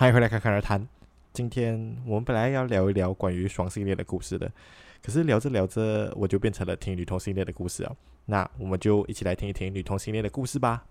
欢迎回来侃侃而谈。今天我们本来要聊一聊关于双性恋的故事的，可是聊着聊着我就变成了听女同性恋的故事啊。那我们就一起来听一听女同性恋的故事吧。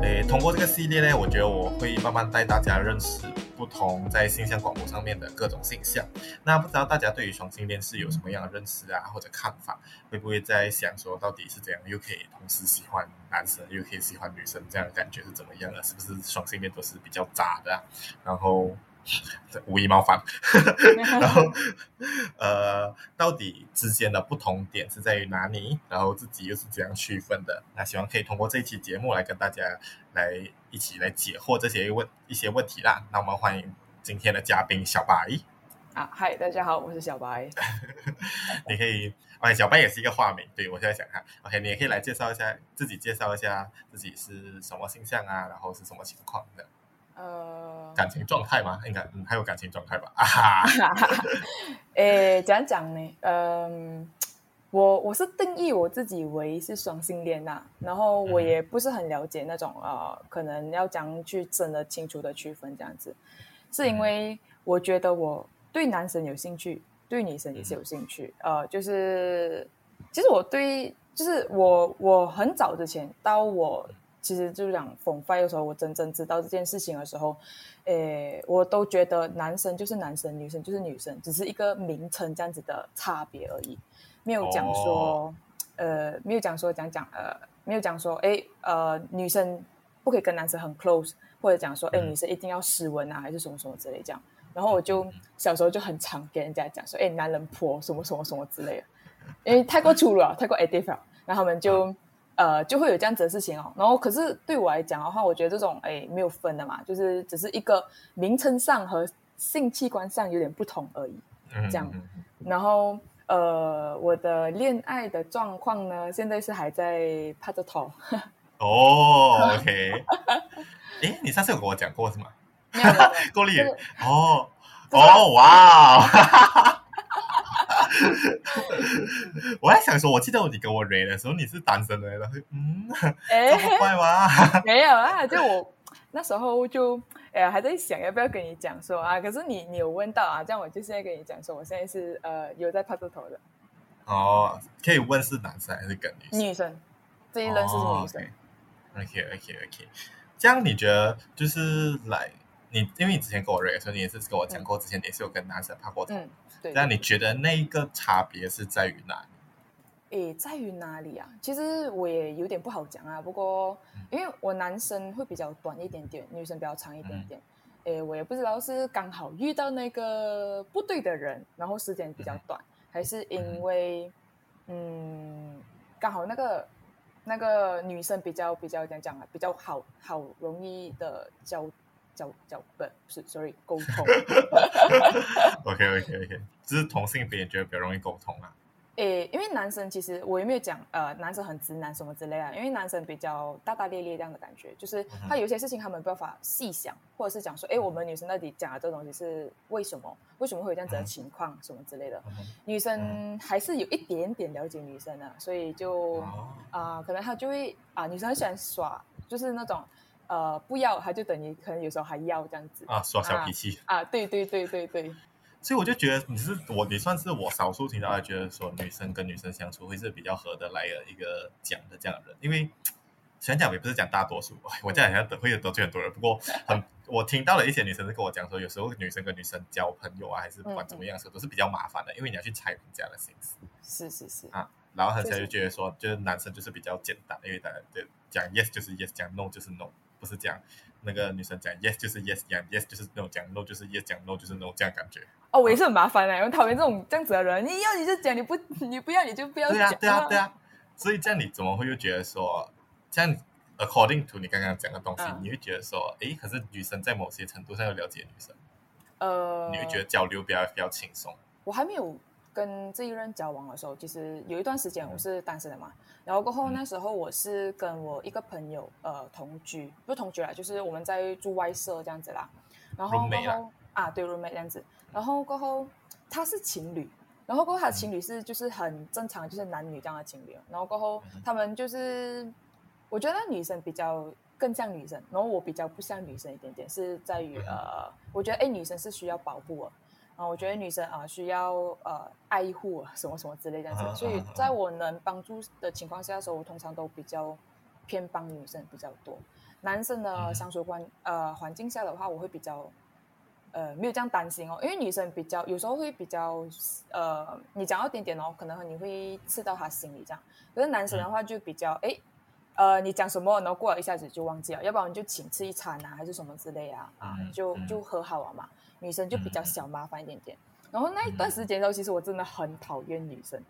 诶，通过这个系列呢，我觉得我会慢慢带大家认识。不同在性向广播上面的各种性向，那不知道大家对于双性恋是有什么样的认识啊，或者看法？会不会在想说，到底是怎样又可以同时喜欢男生又可以喜欢女生，这样的感觉是怎么样的？是不是双性恋都是比较渣的啊？然后无意冒犯，然后呃，到底之间的不同点是在于哪里？然后自己又是怎样区分的？那希望可以通过这一期节目来跟大家来。一起来解惑这些问一些问题啦。那我们欢迎今天的嘉宾小白。啊，嗨，大家好，我是小白。你可以，OK，小白也是一个化名。对，我现在想看，OK，你也可以来介绍一下自己，介绍一下自己是什么形象啊，然后是什么情况的。呃，感情状态吗？应该嗯，还有感情状态吧。啊哈。诶，怎样讲呢？嗯。我我是定义我自己为是双性恋呐、啊，然后我也不是很了解那种呃，可能要讲去真的清楚的区分这样子，是因为我觉得我对男生有兴趣，对女生也是有兴趣，呃，就是其实我对就是我我很早之前到我其实就是讲 Form 5的时候，我真正知道这件事情的时候，诶，我都觉得男生就是男生，女生就是女生，只是一个名称这样子的差别而已。没有讲说呃，没有讲说讲讲，呃，没有讲说，哎，呃，女生不可以跟男生很 close，或者讲说，哎，女生一定要斯文啊，还是什么什么之类这样。然后我就小时候就很常跟人家讲说，哎，男人婆什么什么什么之类的，因为太过粗鲁了，太过 edible，然后他们就呃就会有这样子的事情哦。然后可是对我来讲的话，我觉得这种哎没有分的嘛，就是只是一个名称上和性器官上有点不同而已，这样，然后。呃，我的恋爱的状况呢，现在是还在趴着头。哦，OK。哎，你上次有跟我讲过是吗？够力。哦，哦，哇！我还想说，我记得你跟我瑞的时候，你是单身的，然后嗯，这么快吗？没有啊，就我那时候就。哎，还在想要不要跟你讲说啊？可是你你有问到啊，这样我就现在跟你讲说，我现在是呃有在拍着头的。哦，可以问是男生还是跟女生？女生，这一任是女生。哦、OK OK OK，这样你觉得就是来你，因为你之前跟我认识，你也是跟我讲过，之前你也是有跟男生拍过头。嗯，对。那你觉得那一个差别是在于哪里？诶，在于哪里啊？其实我也有点不好讲啊。不过，因为我男生会比较短一点点，女生比较长一点点。诶，我也不知道是刚好遇到那个不对的人，然后时间比较短，还是因为嗯，刚好那个那个女生比较比较怎样讲啊，比较好好容易的交交交不是，sorry，沟通。OK OK OK，就是同性别觉得比较容易沟通啊。诶，因为男生其实我也没有讲，呃，男生很直男什么之类啊。因为男生比较大大咧咧这样的感觉，就是他有些事情他们没办法细想，或者是讲说，哎，我们女生到底讲的这东西是为什么？为什么会有这样子的情况什么之类的？女生还是有一点点了解女生的，所以就啊、呃，可能他就会啊，女生很喜欢耍，就是那种呃，不要他就等于可能有时候还要这样子啊，耍小脾气啊，啊，对对对对对。所以我就觉得你是我，你算是我少数听到，觉得说女生跟女生相处会是比较合得来的一个讲的这样的人。因为虽然讲也不是讲大多数，我这样好像得会得罪很多人。不过 很，我听到了一些女生是跟我讲说，有时候女生跟女生交朋友啊，还是不管怎么样的时候，都是比较麻烦的，因为你要去猜人家的心思。是是是啊，然后很多人就觉得说，就是男生就是比较简单，因为大家就讲 yes 就是 yes，讲 no 就是 no，不是讲那个女生讲 yes 就是 yes，讲 yes 就是 no，讲 no 就是 yes，讲 no 就是 no 这样感觉。哦，我也是很麻烦的，我讨厌这种这样子的人。你要你就讲，你不你不要你就不要讲。对啊，对啊，对啊。所以这样你怎么会又觉得说，这样 according to 你刚刚讲的东西，嗯、你会觉得说，诶，可是女生在某些程度上要了解女生，呃，你会觉得交流比较比较轻松。我还没有跟这一任交往的时候，其实有一段时间我是单身的嘛。嗯、然后过后那时候我是跟我一个朋友呃同居，不是同居啦，就是我们在住外舍这样子啦。然后过后。啊，对，roommate 这样子。然后过后他是情侣，然后过后他的情侣是就是很正常，就是男女这样的情侣。然后过后他们就是，我觉得女生比较更像女生，然后我比较不像女生一点点，是在于呃，我觉得哎，女生是需要保护的。啊，我觉得女生啊需要呃爱护什么什么之类这样子，所以在我能帮助的情况下的时候，我通常都比较偏帮女生比较多。男生的相处环呃环境下的话，我会比较呃没有这样担心哦，因为女生比较有时候会比较呃你讲到一点点哦，可能你会刺到他心里这样。可是男生的话就比较哎呃你讲什么，然后过了一下子就忘记了，要不然你就请吃一餐啊，还是什么之类啊啊就就和好了嘛。女生就比较小麻烦一点点，然后那一段时间的时候，其实我真的很讨厌女生，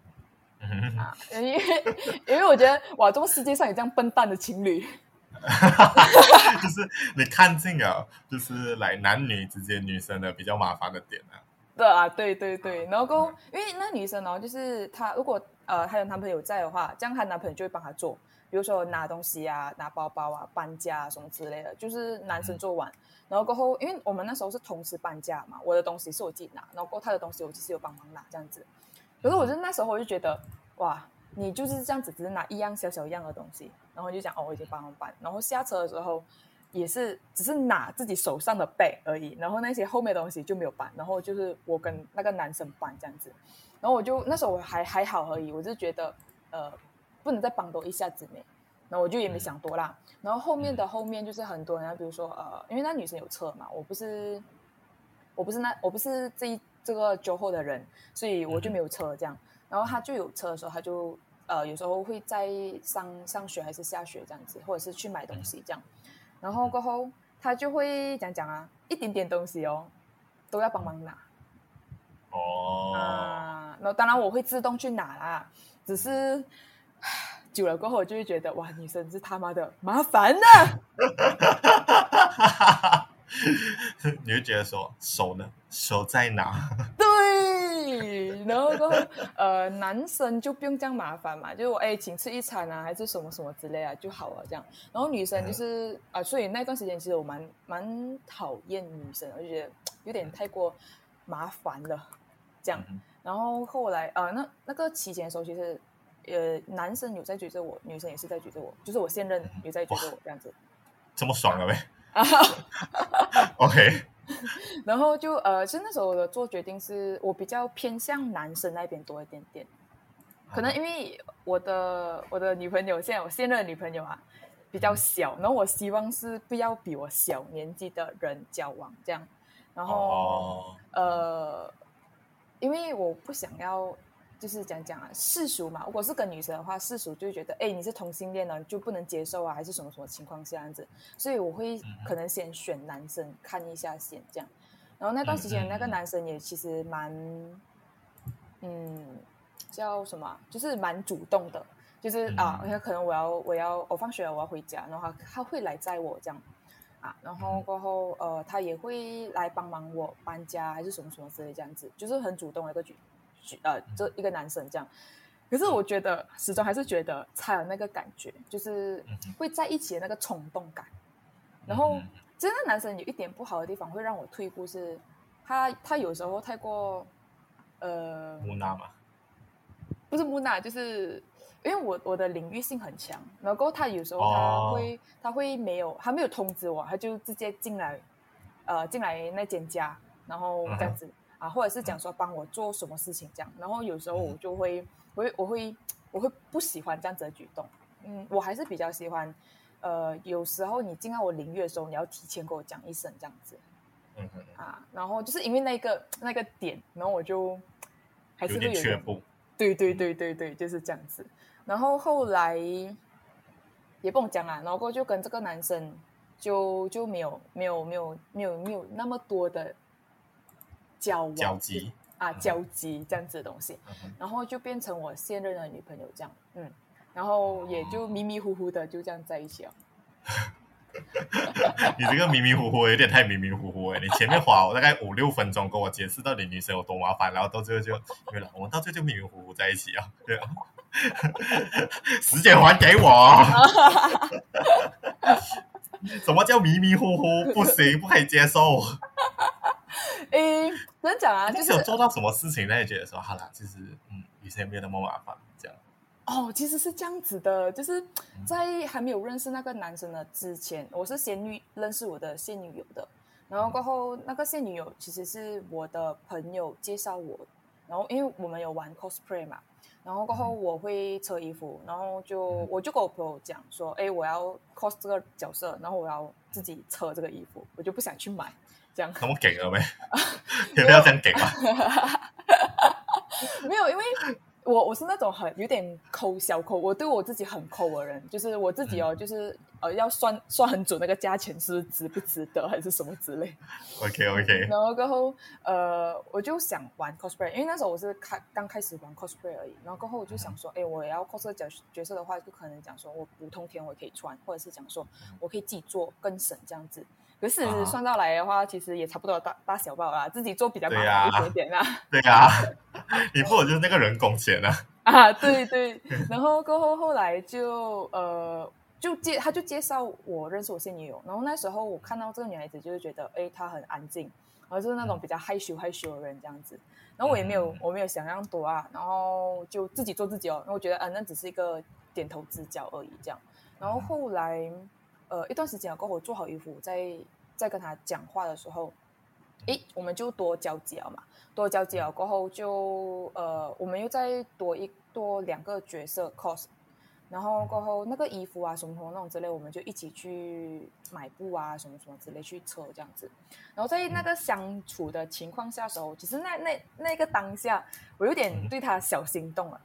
啊，因为 因为我觉得哇，这个世界上有这样笨蛋的情侣，就是你看尽了，就是来男女之间女生的比较麻烦的点啊。对啊，对对对，然后因为那女生呢，就是她如果呃她有男朋友在的话，这样她男朋友就会帮她做，比如说拿东西啊、拿包包啊、搬家啊什么之类的，就是男生做完。然后过后，因为我们那时候是同时搬家嘛，我的东西是我自己拿，然后过后他的东西我就是有帮忙拿这样子。可是我就那时候我就觉得，哇，你就是这样子，只是拿一样小小一样的东西，然后就讲哦，我已经帮忙搬。然后下车的时候也是只是拿自己手上的背而已，然后那些后面的东西就没有搬，然后就是我跟那个男生搬这样子。然后我就那时候我还还好而已，我就觉得呃，不能再帮多一下子没。然后我就也没想多啦，然后后面的后面就是很多人，比如说呃，因为那女生有车嘛，我不是，我不是那我不是这一这个酒后的人，所以我就没有车这样。然后他就有车的时候，他就呃有时候会在上上学还是下学这样子，或者是去买东西这样。然后过后他就会讲讲啊，一点点东西哦，都要帮忙拿。哦。啊，那当然我会自动去拿啦，只是。久了过后，我就会觉得哇，女生是他妈的麻烦呢、啊。你会觉得说手呢？手在哪？对，然后过后呃，男生就不用这样麻烦嘛，就是我哎，请吃一餐啊，还是什么什么之类啊就好了这样。然后女生就是啊、呃，所以那段时间其实我蛮蛮讨厌女生，我就觉得有点太过麻烦了这样。然后后来呃，那那个期间的时候，其实。呃，男生有在追着我，女生也是在追着我，就是我现任有在追着我这样子，这么爽了呗。OK，然后就呃，其实那时候我的做决定是我比较偏向男生那边多一点点，可能因为我的我的女朋友现在我现任的女朋友啊比较小，然后我希望是不要比我小年纪的人交往这样，然后、oh. 呃，因为我不想要。就是讲讲啊，世俗嘛。如果是跟女生的话，世俗就会觉得，哎，你是同性恋呢，就不能接受啊，还是什么什么情况下这样子。所以我会可能先选男生看一下先这样。然后那段时间，那个男生也其实蛮，嗯，叫什么？就是蛮主动的，就是啊，可能我要我要我放学了我要回家，然后他他会来载我这样啊。然后过后呃，他也会来帮忙我搬家，还是什么什么之类这样子，就是很主动的一个举。呃，就一个男生这样，可是我觉得始终还是觉得才有那个感觉，就是会在一起的那个冲动感。然后，其实那男生有一点不好的地方，会让我退步，是他他有时候太过呃木讷嘛，不是木讷，就是因为我我的领域性很强，然后他有时候他会、哦、他会没有他没有通知我，他就直接进来呃进来那间家，然后这样子。嗯啊，或者是讲说帮我做什么事情这样，然后有时候我就会，我会，我会，我会不喜欢这样子的举动。嗯，我还是比较喜欢，呃，有时候你进到我领域的时候，你要提前跟我讲一声这样子。嗯哼。啊，然后就是因为那个那个点，然后我就还是会有，有点却步。对对对对对，就是这样子。然后后来也不用讲啊，然后就跟这个男生就就没有没有没有没有没有那么多的。交往交集啊，交集这样子的东西，嗯，然后就变成我现任的女朋友这样，嗯，然后也就迷迷糊糊的就这样在一起了。你这个迷迷糊糊有点太迷迷糊糊哎！你前面花我大概五六分钟跟我解释到底女生有多麻烦，然后到最后就对了，我们到最后就迷迷糊糊在一起啊，对啊，时间还给我。什么叫迷迷糊糊？不行，不可以接受。诶，怎样讲啊？就是有做到什么事情，那也觉得说好啦，其实嗯，女生也没有那么麻烦，这样。哦，其实是这样子的，就是在还没有认识那个男生的之前，我是先女认识我的现女友的，然后过后那个现女友其实是我的朋友介绍我，然后因为我们有玩 cosplay 嘛，然后过后我会扯衣服，然后就我就跟我朋友讲说，哎，我要 cos 这个角色，然后我要自己扯这个衣服，我就不想去买，这样。那么给了没？有没有这样给吗？没有，因为。我我是那种很有点抠小抠，我对我自己很抠的人，就是我自己哦，就是呃要算算很准那个价钱是值不值得还是什么之类。OK OK。然后过后呃我就想玩 cosplay，因为那时候我是开刚开始玩 cosplay 而已。然后过后我就想说，哎，我要 cos 角角色的话，就可能讲说我普通天我也可以穿，或者是讲说我可以自己做更省这样子。可是算到来的话，其实也差不多大大小包啦，自己做比较麻烦一点点啦。对呀、啊，你不如就是那个人工钱啊。啊，对对。然后过后后来就呃就介他就介绍我认识我现女友，然后那时候我看到这个女孩子，就是觉得哎她很安静，然后就是那种比较害羞害羞的人这样子。然后我也没有我没有想象多啊，然后就自己做自己哦。然后我觉得啊那只是一个点头之交而已这样。然后后来。呃，一段时间过后，我做好衣服，再再跟他讲话的时候，诶，我们就多交集了嘛。多交集了过后就，呃，我们又再多一多两个角色 cos，然后过后那个衣服啊什么什么那种之类，我们就一起去买布啊什么什么之类去车这样子。然后在那个相处的情况下的时候，其实那那那个当下，我有点对他小心动了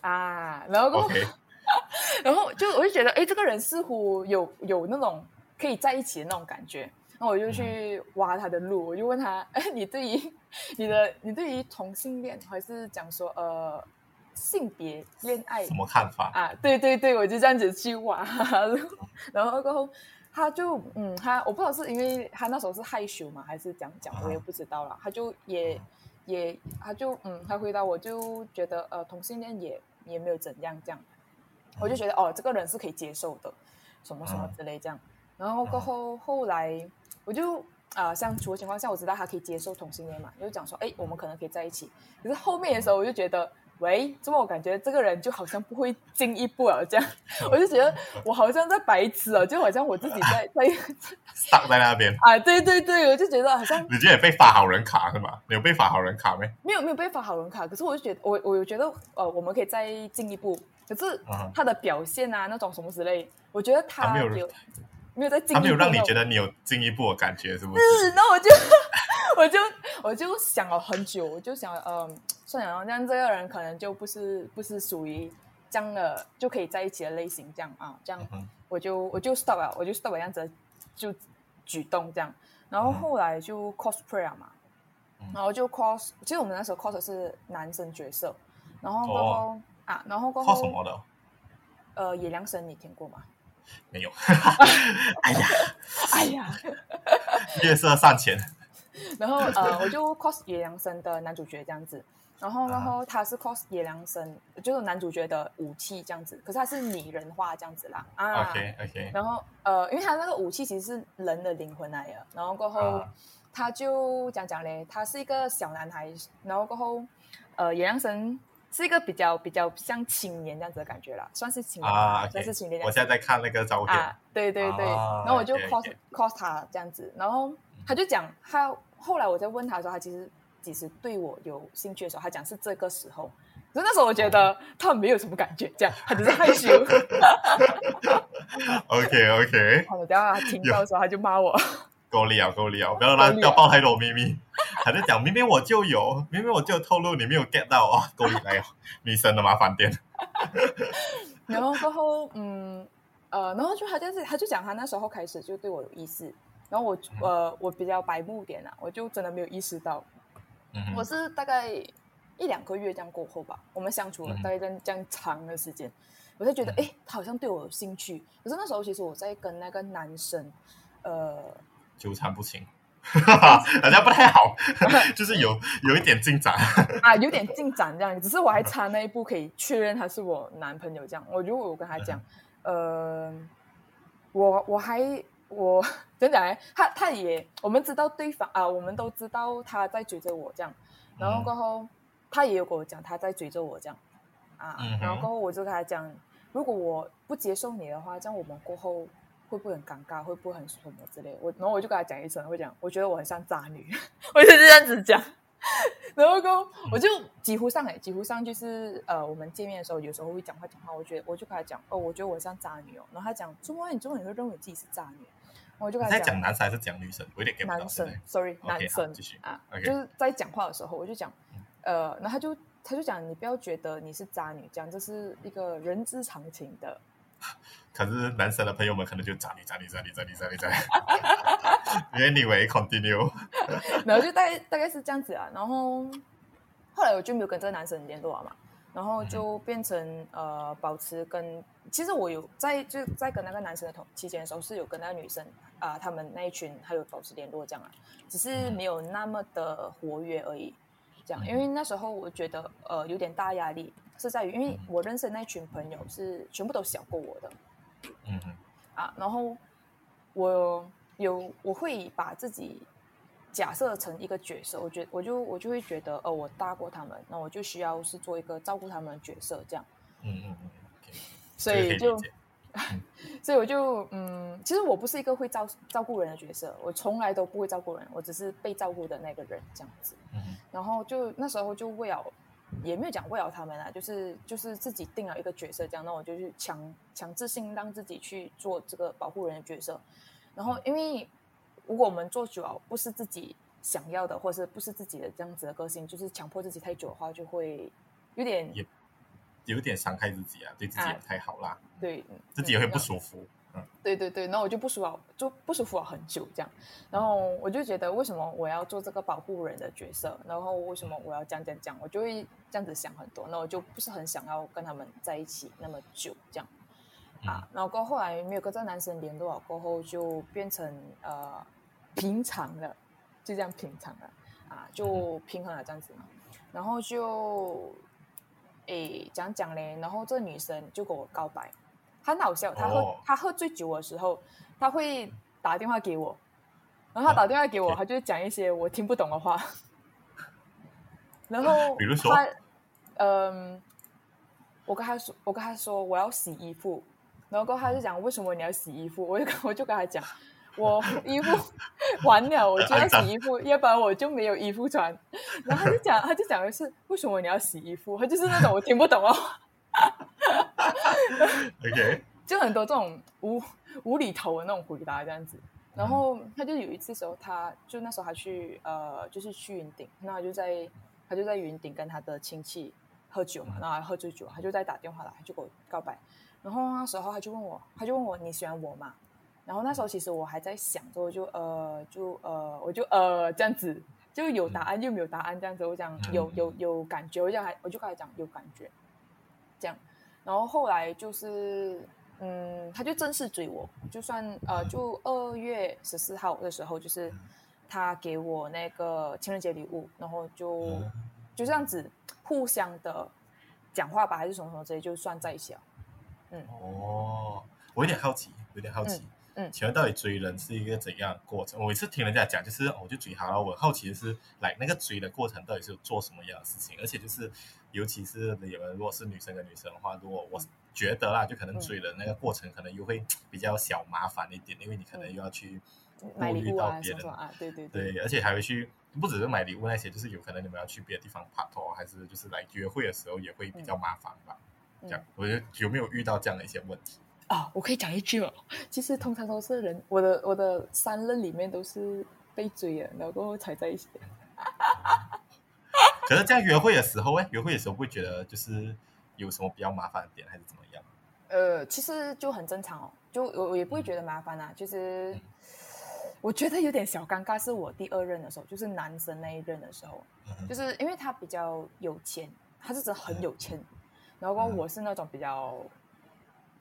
啊，然后过后。Okay. 然后就我就觉得，哎，这个人似乎有有那种可以在一起的那种感觉。然后我就去挖他的路，我就问他，哎，你对于你的你对于同性恋还是讲说呃性别恋爱什么看法啊？对对对，我就这样子去挖。然后过后他就嗯，他我不知道是因为他那时候是害羞嘛，还是讲讲，我也不知道了。他就也也他就嗯，他回答我就觉得呃同性恋也也没有怎样这样。我就觉得哦，这个人是可以接受的，什么什么之类这样。然后过后后来，我就啊、呃，相处的情况下，我知道他可以接受同性恋嘛，就讲说，哎，我们可能可以在一起。可是后面的时候，我就觉得，喂，怎么我感觉这个人就好像不会进一步了这样？我就觉得我好像在白痴啊，就好像我自己在 在挡在那边 啊，对对对，我就觉得好像你今天被发好人卡是吗？你有被发好人卡没？没有没有被发好人卡，可是我就觉得我我觉得呃，我们可以再进一步。可是他的表现啊，那种什么之类，我觉得他没有没有在进一步，他没有让你觉得你有进一步的感觉，是不是？是，那我就我就 我就想了很久，我就想，嗯，算了，这样这个人可能就不是不是属于这样的就可以在一起的类型，这样啊，这样我就我就 stop 了，我就 stop 了这样子就举动这样，然后后来就 cosplay 嘛，然后就 cos，其实我们那时候 cos 的是男生角色，然后。啊，然后过后什么的？呃，野良神你听过吗？没有。哎呀，哎呀，月色尚浅。然后呃，我就 cos 野良神的男主角这样子，然后然后他是 cos 野良神，就是男主角的武器这样子，可是他是拟人化这样子啦。啊，OK OK。然后呃，因为他那个武器其实是人的灵魂来的，然后过后、uh. 他就讲讲嘞，他是一个小男孩，然后过后呃，野良神。是一个比较比较像青年这样子的感觉啦，算是青年，啊、算是青年。我现在在看那个照片，啊、对对对，啊、然后我就 cos、cos 他这样子，然后他就讲，他后来我在问他的时候，他其实其实对我有兴趣的时候，他讲是这个时候，可是那时候我觉得他没有什么感觉，这样他只是害羞。OK OK，好，我等下他听到的时候他就骂我。够力啊，够力啊！不要让不要爆太多秘密。还在讲明明我就有，明明我就有透露，你没有 get 到啊！够力来哦，女生的麻烦点。然后过后，嗯呃，然后就他就是，他就讲他那时候开始就对我有意思，然后我呃我比较白目点啊，我就真的没有意识到。嗯、我是大概一两个月这样过后吧，我们相处了大概这样这样长的时间，我才觉得哎，他好像对我有兴趣。可是那时候其实我在跟那个男生，呃。纠缠不清，大家不太好，就是有有一点进展 啊，有点进展这样，只是我还差那一步可以确认他是我男朋友这样。我如果我跟他讲，呃，我我还我怎么讲呢？他他也我们知道对方啊，我们都知道他在追着我这样，然后过后、嗯、他也有跟我讲他在追着我这样啊，嗯、然后过后我就跟他讲，如果我不接受你的话，这样我们过后会不会很尴尬？会不会很什么之类？我然后我就跟他讲一声，会讲我觉得我很像渣女，我就这样子讲。然后我就几乎上哎，几乎上就是呃，我们见面的时候，有时候会讲话讲话。我觉得我就跟他讲哦，我觉得我像渣女哦。然后他讲，怎么你怎么你会认为自己是渣女？我就跟他讲，男生还是讲女生？我有点男生，sorry，Okay, 男生啊，okay. 就是在讲话的时候，我就讲呃，然后他就他就讲，你不要觉得你是渣女，讲这是一个人之常情的。可是男生的朋友们可能就渣你渣你渣你渣你渣你渣。Anyway，continue。然后就大概大概是这样子啊，然后后来我就没有跟这个男生联络了嘛，然后就变成呃保持跟，其实我有在就在跟那个男生的同期间的时候是有跟那个女生啊、他们那一群还有保持联络这样啊，只是没有那么的活跃而已，这样，因为那时候我觉得呃有点大压力。是在于，因为我认识的那群朋友是全部都小过我的，嗯嗯，啊，然后我。有，我会把自己假设成一个角色，我觉我就我就会觉得，哦，我大过他们，那我就需要是做一个照顾他们的角色，这样。嗯嗯嗯。Okay. 所以就，所以我就嗯，其实我不是一个会照照顾人的角色，我从来都不会照顾人，我只是被照顾的那个人这样子。嗯。然后就那时候就为了，也没有讲为了他们啊，就是就是自己定了一个角色这样，那我就去强强制性让自己去做这个保护人的角色。然后，因为如果我们做久了不是自己想要的，或者是不是自己的这样子的个性，就是强迫自己太久的话，就会有点也有点伤害自己啊，对自己也不太好啦。啊、对，自己也会不舒服。嗯，对对对，然后我就不舒服，就不舒服了很久这样。然后我就觉得，为什么我要做这个保护人的角色？然后为什么我要这样这样讲？我就会这样子想很多，那我就不是很想要跟他们在一起那么久这样。啊，然后过后来没有跟这个男生联络了，过后就变成呃平常了，就这样平常了，啊，就平衡了这样子嘛。然后就诶讲讲嘞，然后这个女生就跟我告白，她很好笑，他喝他喝醉酒的时候，他会打电话给我，然后他打电话给我，他就讲一些我听不懂的话，然后比如说，嗯，我跟他说，我跟他说我要洗衣服。然后他就讲，为什么你要洗衣服？我就我就跟他讲，我衣服 完了，我就要洗衣服，要不然我就没有衣服穿。然后他就讲，他就讲的是为什么你要洗衣服？他就是那种我听不懂哦。OK，就很多这种无无厘头的那种回答这样子。然后他就有一次时候，他就那时候他去呃，就是去云顶，那他就在他就在云顶跟他的亲戚喝酒嘛，然后还喝醉酒，他就在打电话来，就给我告白。然后那时候他就问我，他就问我你喜欢我吗？然后那时候其实我还在想着，我就呃就呃我就呃这样子，就有答案又没有答案这样子。我讲有有有感觉，我就还我就跟他讲有感觉，这样。然后后来就是嗯，他就正式追我，就算呃就二月十四号的时候，就是他给我那个情人节礼物，然后就就这样子互相的讲话吧，还是什么什么之类，就算在一起了。嗯哦，我有点好奇，有点好奇，嗯，请问到底追人是一个怎样的过程？我每次听人家讲，就是我就追他了。我好奇的是，来那个追的过程到底是做什么样的事情？而且就是，尤其是你们如果是女生跟女生的话，如果我觉得啦，就可能追的那个过程可能又会 比较小麻烦一点，因为你可能又要去顾虑到别人啊，对对对，对，而且还会去不只是买礼物那些，就是有可能你们要去别的地方拍拖，还是就是来约会的时候也会比较麻烦吧。这样，我觉得有没有遇到这样的一些问题啊？我可以讲一句哦，其实通常都是人，我的我的三任里面都是被追了，然后才在一起。可是这样约会的时候，哎，约会的时候会觉得就是有什么比较麻烦的点，还是怎么样？呃，其实就很正常哦，就我我也不会觉得麻烦啊。就是、嗯、我觉得有点小尴尬，是我第二任的时候，就是男生那一任的时候，嗯、就是因为他比较有钱，他是真的很有钱。嗯然后我是那种比较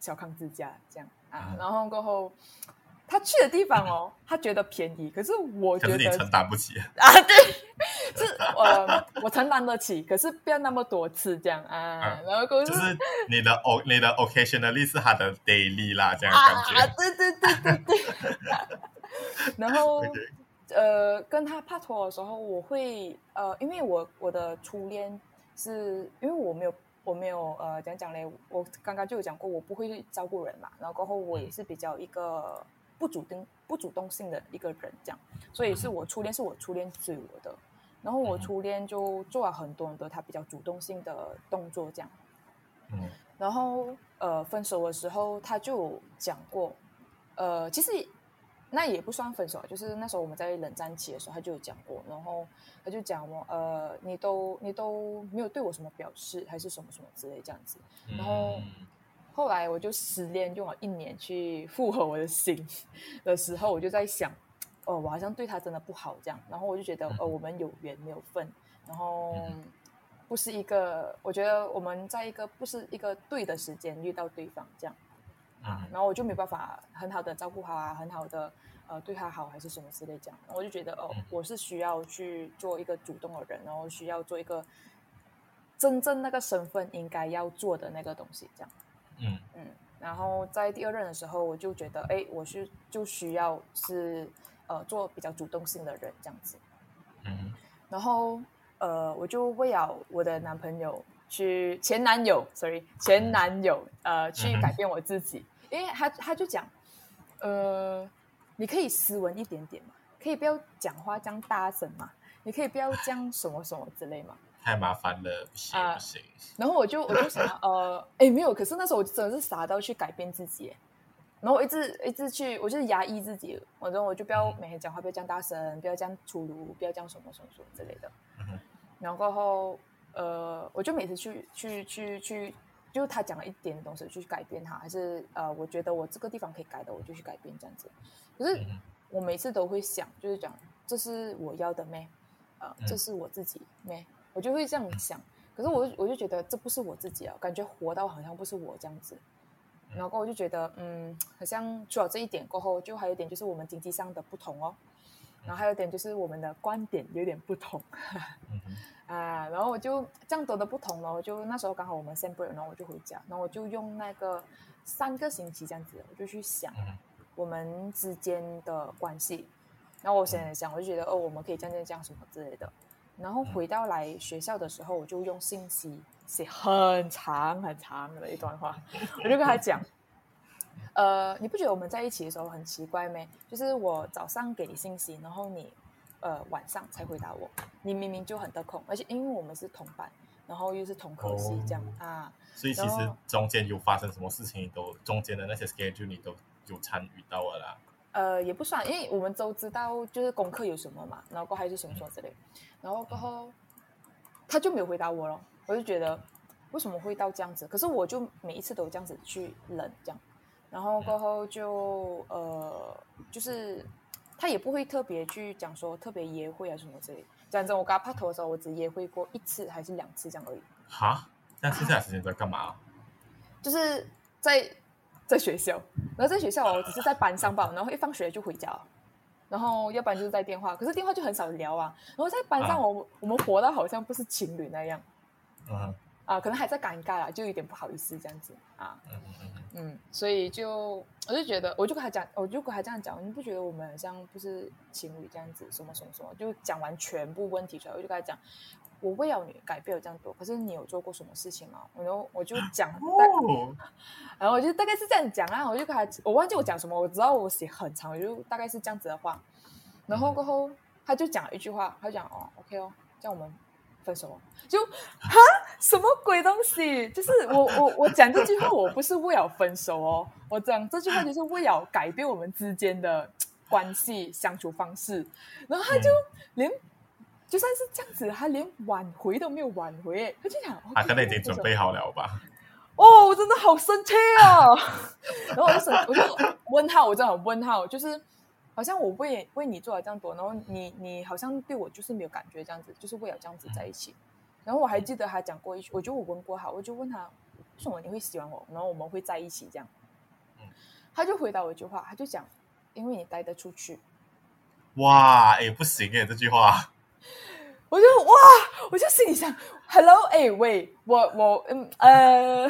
小康之家这样啊，然后过后他去的地方哦，他觉得便宜，可是我觉得你承担不起啊。对，是呃，我我承担得起，可是不要那么多次这样啊。然后就是你的 o 你的 occasionally 是他的 daily 啦，这样感觉。啊，对对对对对。然后 Okay. 呃，跟他拍拖的时候，我会呃，因为我我的初恋是因为我没有我没有呃，怎样讲嘞？我刚刚就有讲过，我不会照顾人嘛。然后过后我也是比较一个不主动不主动性的一个人，这样。所以是我初恋是我初恋追我的，然后我初恋就做了很多很多他比较主动性的动作，这样。嗯。然后呃，分手的时候他就讲过，呃，其实。那也不算分手，就是那时候我们在冷战期的时候，他就有讲过，然后他就讲我，呃，你都你都没有对我什么表示，还是什么什么之类这样子。然后后来我就失恋，用了一年去复合我的心 的时候，我就在想，哦，我好像对他真的不好这样。然后我就觉得，哦，我们有缘没有分，然后不是一个，我觉得我们在一个不是一个对的时间遇到对方这样。啊，然后我就没办法很好的照顾他啊，很好的呃对他好还是什么之类这样，我就觉得哦，我是需要去做一个主动的人，然后需要做一个真正那个身份应该要做的那个东西这样。嗯嗯，然后在第二任的时候，我就觉得哎，我是就需要是呃做比较主动性的人这样子。嗯，然后呃我就为了我的男朋友去前男友，sorry 前男友呃去改变我自己。因为他他就讲，呃，你可以斯文一点点嘛，可以不要讲话这样大声嘛，你可以不要这样什么什么之类嘛。太麻烦了，不行不行。然后我就我就想，呃，哎没有，可是那时候我真的是傻到去改变自己，然后我一直一直去，我就是压抑自己，反正我就不要每天讲话，不要这样大声，不要这样粗鲁，不要这样什么什么什么之类的。然后后呃，我就每次去去去去。就他讲了一点东西，就去改变他，还是呃，我觉得我这个地方可以改的，我就去改变这样子。可是我每次都会想，就是讲这是我要的咩？呃，这是我自己咩？我就会这样想。可是我我就觉得这不是我自己啊，感觉活到好像不是我这样子。然后我就觉得，嗯，好像除了这一点过后，就还有一点就是我们经济上的不同哦。然后还有一点就是我们的观点有点不同。啊，然后我就这样多的不同了，我就那时候刚好我们 same break，然后我就回家，然后我就用那个三个星期这样子，我就去想我们之间的关系，然后我想想，我就觉得哦，我们可以这样这样这样什么之类的，然后回到来学校的时候，我就用信息写很长很长的一段话，我就跟他讲，呃，你不觉得我们在一起的时候很奇怪吗？就是我早上给你信息，然后你。呃，晚上才回答我。你明明就很得空，而且因为我们是同班，然后又是同科系，这样、哦、啊。所以其实中间有发生什么事情，你都中间的那些 schedule 你都有参与到了啦。呃，也不算，因为我们都知道就是功课有什么嘛，然后过后还是什么什么之类，嗯、然后过后他就没有回答我了。我就觉得为什么会到这样子？可是我就每一次都这样子去冷这样，然后过后就、嗯、呃就是。他也不会特别去讲说特别约会啊什么之类。讲真，我跟他拍拖的时候，我只约会过一次还是两次这样而已。哈？那剩下的时间在干嘛？就是在在学校，然后在学校我只是在班上吧，然后一放学就回家，然后要不然就是在电话，可是电话就很少聊啊。然后在班上我，我、啊、我们活到好像不是情侣那样。嗯。啊，可能还在尴尬啦，就有点不好意思这样子啊。嗯嗯嗯，所以就我就觉得，我就跟他讲，我就跟他这样讲，你不觉得我们好像不是情侣这样子，什么什么什么，就讲完全部问题出来，我就跟他讲，我为了你改变了这样多，可是你有做过什么事情吗？然后我就讲，哦、然后我就大概是这样讲啊，我就跟他，我忘记我讲什么，我知道我写很长，我就大概是这样子的话，然后过后他就讲了一句话，他就讲哦，OK 哦，这样我们。分手就哈什么鬼东西？就是我我我讲这句话，我不是为了分手哦，我讲这句话就是为了改变我们之间的关系相处方式。然后他就连就算是这样子，他连挽回都没有挽回，他就讲他可能已经准备好了吧？哦，我真的好生气啊！然后我就我就问号，我真的很问号，就是。好像我为为你做了这样多，然后你你好像对我就是没有感觉这样子，就是为了这样子在一起。然后我还记得他讲过一句，我觉得我问过他，我就问他为什么你会喜欢我，然后我们会在一起这样。他就回答我一句话，他就讲，因为你待得出去。哇，哎，不行哎，这句话。我就哇，我我就心里想，Hello，哎，喂，我我嗯呃，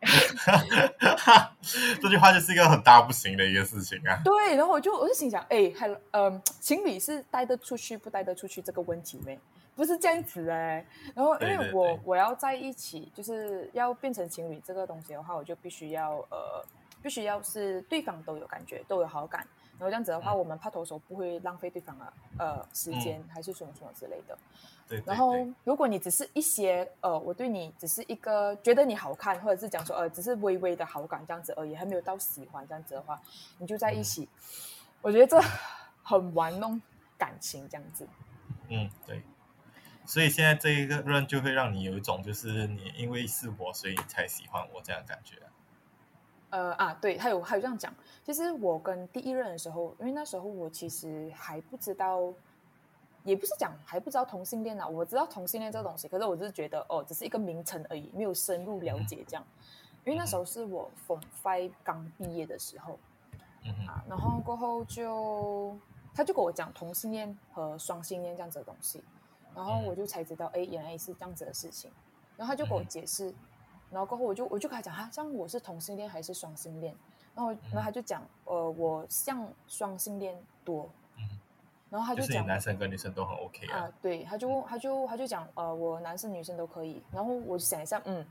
这句话就是一个很大不行的一个事情啊。对，然后我就我就心想，哎，Hello，嗯，情侣是带得出去不带得出去这个问题没？不是这样子哎。然后因为我我要在一起，就是要变成情侣这个东西的话，我就必须要呃，必须要是对方都有感觉，都有好感。然后这样子的话，嗯、我们拍拖的时候不会浪费对方的呃时间，还是什么什么之类的。对，对，对。然后，如果你只是一些呃，我对你只是一个觉得你好看，或者是讲说呃，只是微微的好感这样子而已，还没有到喜欢这样子的话，你就在一起，嗯、我觉得这很玩弄感情这样子。嗯，对。所以现在这一个人就会让你有一种，就是你因为是我，所以你才喜欢我这样的感觉。呃啊，对，他有还有这样讲。其实我跟第一任的时候，因为那时候我其实还不知道，也不是讲还不知道同性恋啊。我知道同性恋这个东西，可是我只是觉得哦，只是一个名称而已，没有深入了解这样。因为那时候是我 Form Five 刚毕业的时候，啊，然后过后就他就跟我讲同性恋和双性恋这样子的东西，然后我就才知道，哎，原来是这样子的事情。然后他就跟我解释。然后过后我就我就跟他讲，哈，像我是同性恋还是双性恋？然后然后他就讲，呃，我像双性恋多。嗯。然后他就讲，就是男生跟女生都很 OK 啊。啊，对，他就他就他就讲，呃，我男生女生都可以。然后我就想一下，嗯，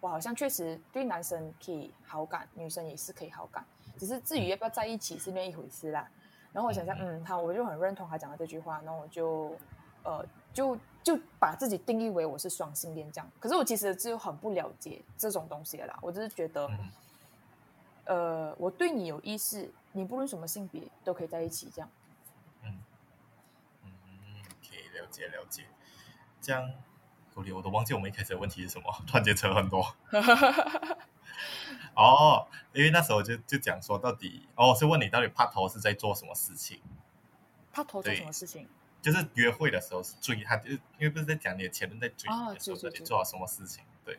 我好像确实对男生可以好感，女生也是可以好感，只是至于要不要在一起是另一回事啦。然后我想想，嗯，好，我就很认同他讲的这句话。然后我就，呃，就。就把自己定义为我是双性恋这样，可是我其实就很不了解这种东西的啦。我只是觉得，嗯、呃，我对你有意思，你不论什么性别都可以在一起这样。嗯嗯，可以了解了解。这样，我我都忘记我们一开始的问题是什么，突然间扯很多。哦，因为那时候就就讲说，到底哦，是问你到底帕头是在做什么事情？帕头做什么事情？就是约会的时候是追他，就是因为不是在讲你的前任在追你的时候，你做了什么事情？对，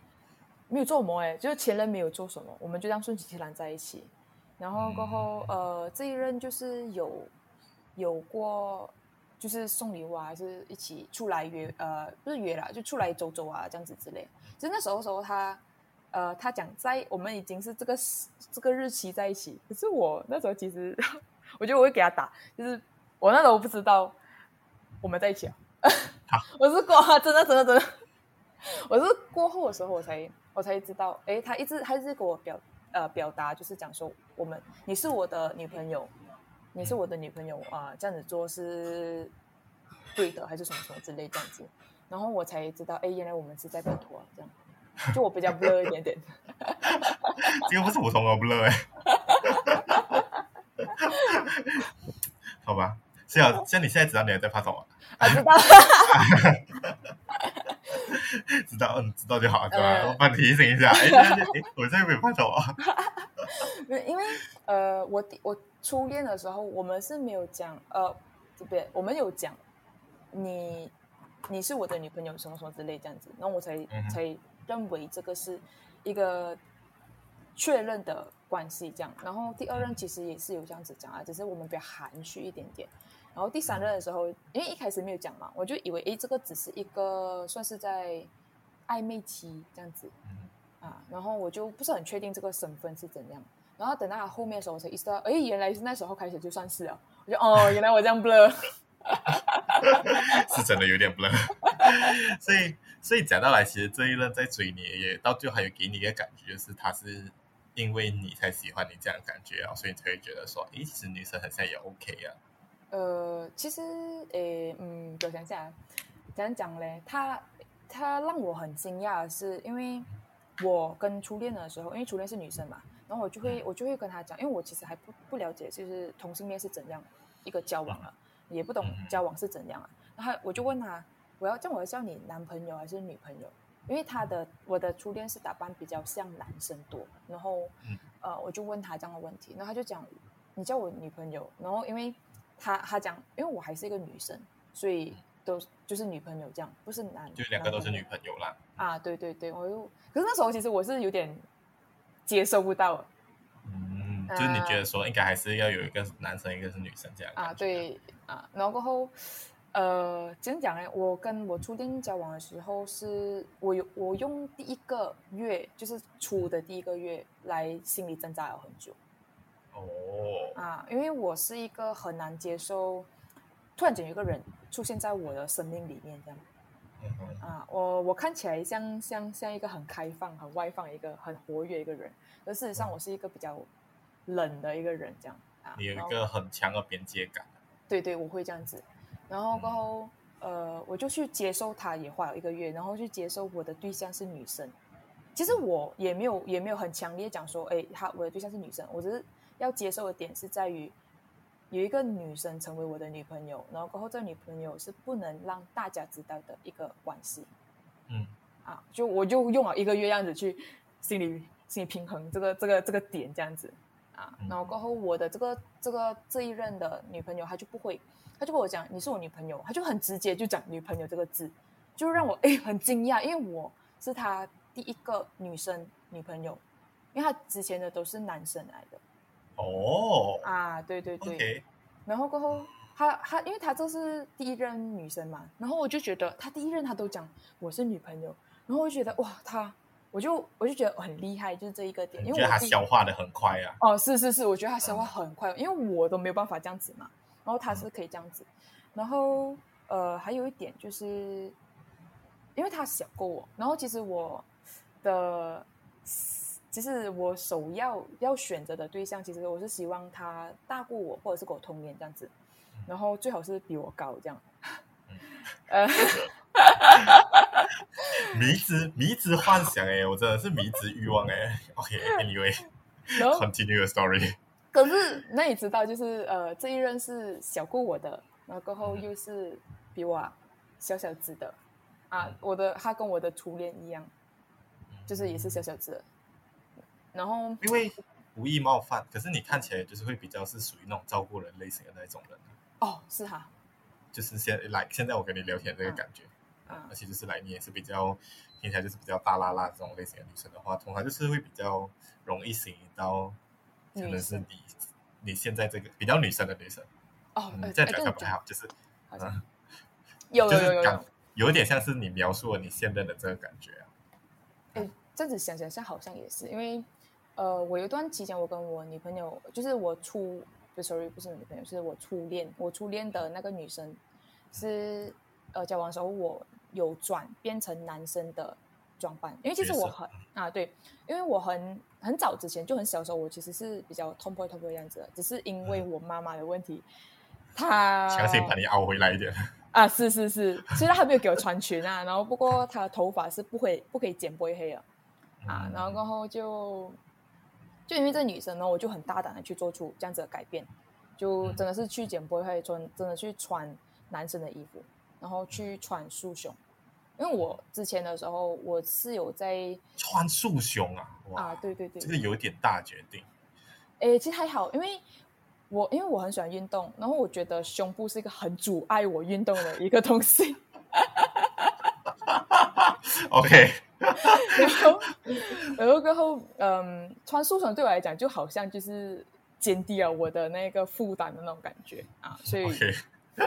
没有做什么哎，就是前任没有做什么，我们就这样顺其自然在一起。然后过后，嗯、呃，这一任就是有有过，就是送礼物啊，还是一起出来约，呃，不是约啦，就出来走走啊，这样子之类。就那时候时候他，他呃，他讲在我们已经是这个这个日期在一起，可是我那时候其实，我觉得我会给他打，就是我那时候不知道。我们在一起啊！我是过，真的真的真的，我是过后的时候我才我才知道，哎，他一直他一直给我表呃表达，就是讲说我们你是我的女朋友，你是我的女朋友啊、呃，这样子做是对的还是什么什么之类这样子，然后我才知道，哎，原来我们是在拍拖啊，这样，就我比较 blur 一点点，这个不是普通的 blur 哎，好吧，是啊，像你现在知道你还在拍拖啊？啊，知道，知道，嗯，知道就好，对吧？呃、我帮你提醒一下，我现在 没拍拖啊。因为呃，我我初恋的时候，我们是没有讲，呃，这边我们有讲，你你是我的女朋友，什么什么之类这样子，然后我才、嗯、才认为这个是一个确认的关系，这样。然后第二任其实也是有这样子讲啊，只是我们比较含蓄一点点。然后第三任的时候，因为一开始没有讲嘛，我就以为诶，这个只是一个算是在暧昧期这样子啊，然后我就不是很确定这个身份是怎样。然后等到他后面的时候，我才意识到，哎，原来是那时候开始就算是了。我就哦，原来我这样 blur，是真的有点 blur。所以，所以讲到来，其实这一任在追你，也到最后还有给你一个感觉，就是他是因为你才喜欢你这样的感觉啊，所以你才会觉得说，诶，其实女生很像也 OK 啊。呃，其实，诶，嗯，我想想，怎样讲嘞？他他让我很惊讶的是，因为我跟初恋的时候，因为初恋是女生嘛，然后我就会我就会跟他讲，因为我其实还不不了解，就是同性恋是怎样一个交往啊，也不懂交往是怎样啊。然后我就问他，我要叫我要叫你男朋友还是女朋友？因为他的我的初恋是打扮比较像男生多，然后呃，我就问他这样的问题，然后他就讲，你叫我女朋友，然后因为。他他讲，因为我还是一个女生，所以都就是女朋友这样，不是男，就两个都是女朋友啦。啊，对对对，我又可是那时候其实我是有点接受不到。嗯，就是你觉得说应该还是要有一个男生，一个是女生这样。啊，对啊，然后过后呃，怎样讲呢？我跟我初恋交往的时候是，是我有我用第一个月，就是初的第一个月来心理挣扎了很久。哦。啊，因为我是一个很难接受，突然间有一个人出现在我的生命里面，这样。嗯、啊，我我看起来像像像一个很开放、很外放、一个很活跃一个人，而事实上我是一个比较冷的一个人，这样。啊，你有一个很强的边界感。对对，我会这样子。然后过后，呃，我就去接受他，也花了一个月，然后去接受我的对象是女生。其实我也没有也没有很强烈讲说，哎，他我的对象是女生。我只是要接受的点是在于，有一个女生成为我的女朋友，然后过后这女朋友是不能让大家知道的一个关系。嗯，啊，就我就用了一个月样子去心理心理平衡这个这个这个点这样子啊，然后过后我的这个这个这一任的女朋友她就不会。她就跟我讲，你是我女朋友，她就很直接就讲女朋友这个字，就让我哎很惊讶，因为我是他第一个女生女朋友，因为他之前的都是男生来的。哦啊，对对对。Okay. 然后过后他他因为他这是第一任女生嘛，然后我就觉得他第一任他都讲我是女朋友，然后我就觉得哇他，我就我就觉得很厉害，就是这一个点，因为他消化的很快啊。哦，是是是，我觉得他消化很快，嗯、因为我都没有办法这样子嘛。然后他是可以这样子，然后呃，还有一点就是，因为他小过我，然后其实我的，其实我首要要选择的对象，其实我是希望他大过我，或者是跟我同年这样子，然后最好是比我高这样。呃，迷之迷之幻想哎，我真的是迷之欲望哎。OK，Anyway，continue your story。可是那你知道，就是呃，这一任是小过我的，然后过后又是比我小小只的，啊，我的他跟我的初恋一样，就是也是小小只的，然后因为无意冒犯，可是你看起来就是会比较是属于那种照顾人类型的那种人。哦，是哈，就是现来现在我跟你聊天这个感觉，啊，而且就是来你也是比较听起来就是比较大拉拉这种类型的女生的话，通常就是会比较容易吸引到。可能是你，你现在这个比较女生的女生哦，嗯、这样讲不太好，就是嗯，有有有有，点像是你描述了你现任的这个感觉啊。哎，这样子想想，像好像也是，因为呃，我有一段期间，我跟我女朋友，就是我初，不，sorry，不是女朋友，是我初恋，我初恋的那个女生是呃，交往的时候我有转变成男生的。装扮，因为其实我很啊，对，因为我很很早之前就很小的时候，我其实是比较 tomboy tomboy 的样子的，只是因为我妈妈的问题，她强行把你熬回来一点。啊，是是是，虽然她没有给我穿裙啊，然后不过她的头发是不会不可以剪波黑的。啊，然后过后就就因为这女生呢，我就很大胆的去做出这样子的改变，就真的是去剪波黑，穿真的去穿男生的衣服，然后去穿束胸。因为我之前的时候，我是有在穿束胸啊，啊，对对对，这个有点大决定。诶，其实还好，因为我因为我很喜欢运动，然后我觉得胸部是一个很阻碍我运动的一个东西。OK，然后然后过后，嗯，穿束胸对我来讲就好像就是减低了我的那个负担的那种感觉啊，所以。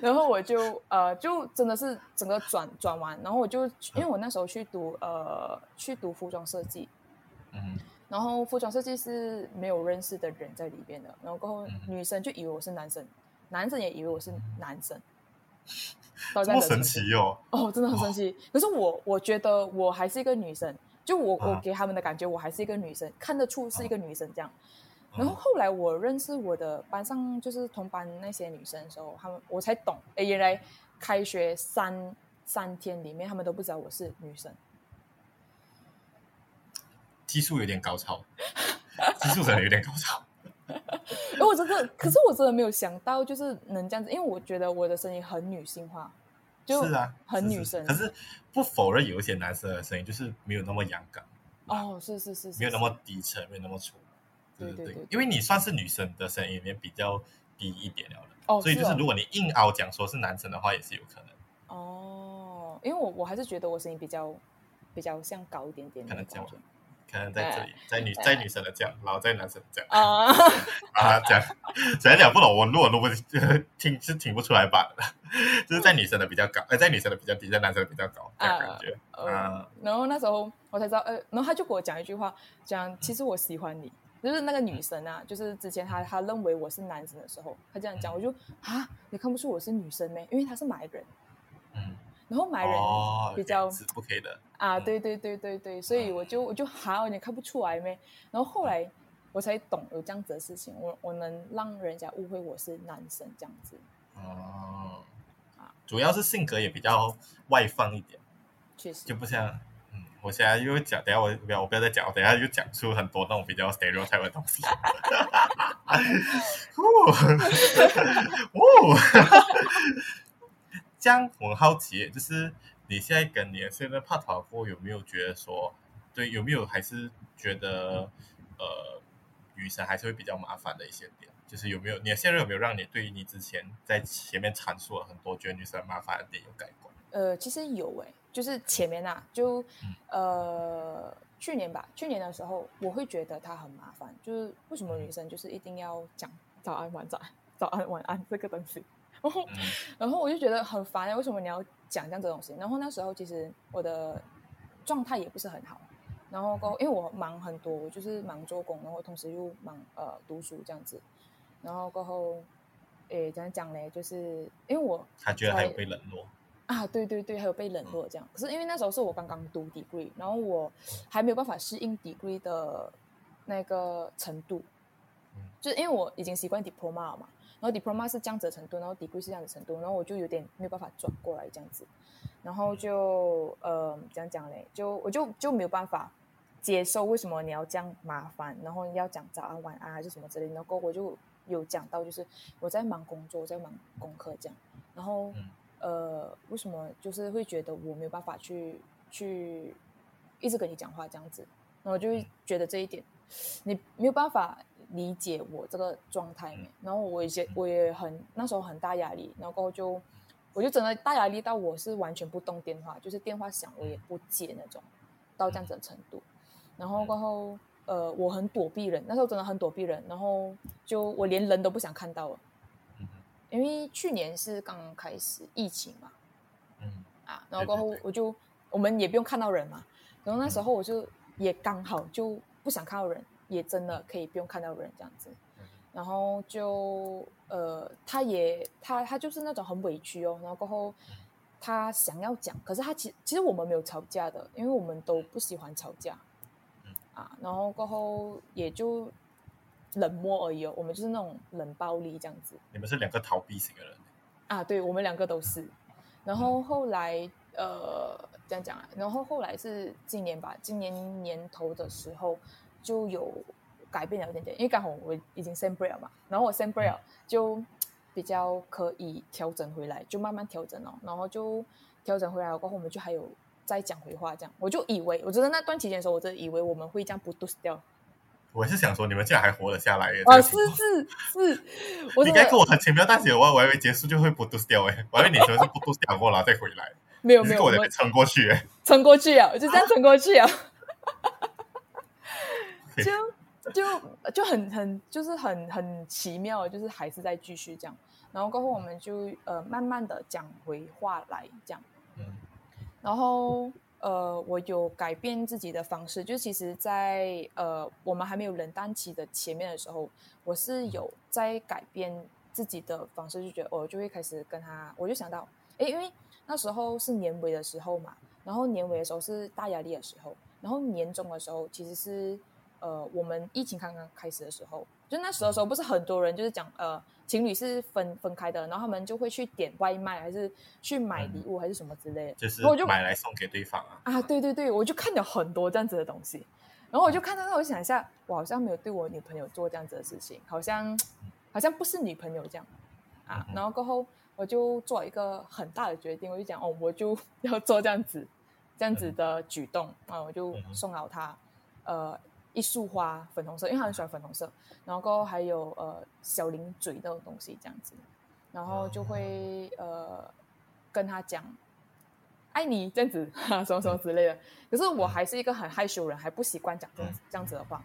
然后我就呃，就真的是整个转转完，然后我就因为我那时候去读呃，去读服装设计，嗯，然后服装设计是没有认识的人在里边的，然后过后女生就以为我是男生，男生也以为我是男生，这么神奇哦，哦，真的很神奇。哦、可是我我觉得我还是一个女生，就我、啊、我给他们的感觉我还是一个女生，看得出是一个女生这样。然后后来我认识我的班上就是同班那些女生的时候，他们我才懂，哎，原来开学三三天里面，他们都不知道我是女生。技术有点高超，技术真的有点高超。哎，我真的，可是我真的没有想到，就是能这样子，因为我觉得我的声音很女性化，就是啊，很女生。可是不否认有一些男生的声音就是没有那么阳刚。哦，是是是，没有那么低沉，没有那么粗。对对对，对，因为你算是女生的声音里面比较低一点了的，哦，所以就是如果你硬凹讲说是男生的话，也是有可能。哦，因为我我还是觉得我声音比较比较像高一点点的感觉。可能在这里，在女在女生的讲，然后在男生讲 啊啊讲，虽然讲不懂，我如果录不 听是听不出来吧，就是在女生的比较高，呃，在女生的比较低，在男生的比较高，这样感觉。嗯，然后那时候我才知道，呃，然后他就给我讲一句话，讲其实我喜欢你，就是那个女生啊，就是之前他他认为我是男生的时候，他这样讲，我就啊，你看不出我是女生咩？因为他是买人。嗯。然后买人比较是不可以的啊，对对对对对，所以我就我就好有点看不出来咩。然后后来我才懂有这样子的事情，我我能让人家误会我是男生这样子。哦，啊，主要是性格也比较外放一点，确实就不像嗯，我现在又讲，等下我不要我不要再讲，等下又讲出很多那种比较 stereotype 的东西。哦，哦。这样我很好奇，就是你现在跟你现在拍拖过，有没有觉得说，对，有没有还是觉得，呃，女生还是会比较麻烦的一些点？就是有没有你现在有没有让你对于你之前在前面阐述了很多觉得女生麻烦的点有改观？呃，其实有诶，就是前面啊，就呃去年吧，去年的时候，我会觉得她很麻烦，就是为什么女生就是一定要讲早安晚早安早安晚安这个东西。然后，然后我就觉得很烦，为什么你要讲这样子东西？然后那时候其实我的状态也不是很好，然后过后因为我忙很多，我就是忙做工，然后同时又忙呃读书这样子，然后过后，诶怎样讲呢？就是因为我他觉得还有被冷落 啊，对对对，还有被冷落这样。可是因为那时候是我刚刚读 degree，然后我还没有办法适应 degree 的那个程度，就是因为我已经习惯 diploma 了嘛。然后 diploma 是这样子的程度，然后 degree 是这样的程度，然后我就有点没有办法转过来这样子，然后就呃怎样讲嘞？就我就就没有办法接受为什么你要这样麻烦，然后要讲早安晚安还是什么之类的。然后我就有讲到，就是我在忙工作，我在忙功课这样，然后呃为什么就是会觉得我没有办法去去一直跟你讲话这样子，然后我就觉得这一点你没有办法。理解我这个状态，然后我以前我也很那时候很大压力，然后就我就真的大压力到我是完全不动电话，就是电话响我也不接那种，到这样子的程度。然后过后呃我很躲避人，那时候真的很躲避人，然后就我连人都不想看到了，因为去年是刚开始疫情嘛，嗯。啊，然后过后我就我们也不用看到人嘛，然后那时候我就也刚好就不想看到人。也真的可以不用看到人这样子，然后就呃，他也他他就是那种很委屈哦，然后过后他想要讲，可是他其其实我们没有吵架的，因为我们都不喜欢吵架，啊，然后过后也就冷漠而已哦，我们就是那种冷暴力这样子。你们是两个逃避型的人啊？对，我们两个都是。然后后来呃这样讲啊，然后后来是今年吧，今年年头的时候。就有改变了一点点，因为刚好我已经 send braille 嘛，然后我 send braille 就比较可以调整回来，就慢慢调整哦，然后就调整回来了过后，我们就还有再讲回话这样。我就以为，我觉得那段期间的时候，我真的以为我们会这样不 do 掉。我是想说，你们竟然还活了下来耶！哦，是是是，我你应该跟我很轻描淡写，我我还以为结束就会不 do 掉哎，我还以为你说是不 do 掉过了再回来，没 有没有，我撑过去哎，撑过去啊，就这样撑过去啊。就就就很很就是很很奇妙，就是还是在继续这样，然后过后我们就呃慢慢的讲回话来这样，然后呃我有改变自己的方式，就其实在，在呃我们还没有冷淡期的前面的时候，我是有在改变自己的方式，就觉得我就会开始跟他，我就想到，哎，因为那时候是年尾的时候嘛，然后年尾的时候是大压力的时候，然后年终的时候其实是。呃，我们疫情刚刚开始的时候，就那时候时候不是很多人就是讲，呃，情侣是分分开的，然后他们就会去点外卖，还是去买礼物，还是什么之类的，就是我就买来送给对方啊。啊，对对对，我就看了很多这样子的东西，然后我就看到那，我就想一下，我好像没有对我女朋友做这样子的事情，好像好像不是女朋友这样啊。然后过后我就做一个很大的决定，我就讲哦，我就 要做这样子这样子的举动啊，我就送到他，呃。一束花，粉红色，因为他很喜欢粉红色。然后还有呃小零嘴那种东西这样子，然后就会呃跟他讲爱你这样子，哈，什么什么之类的。可是我还是一个很害羞人，还不习惯讲这样这样子的话。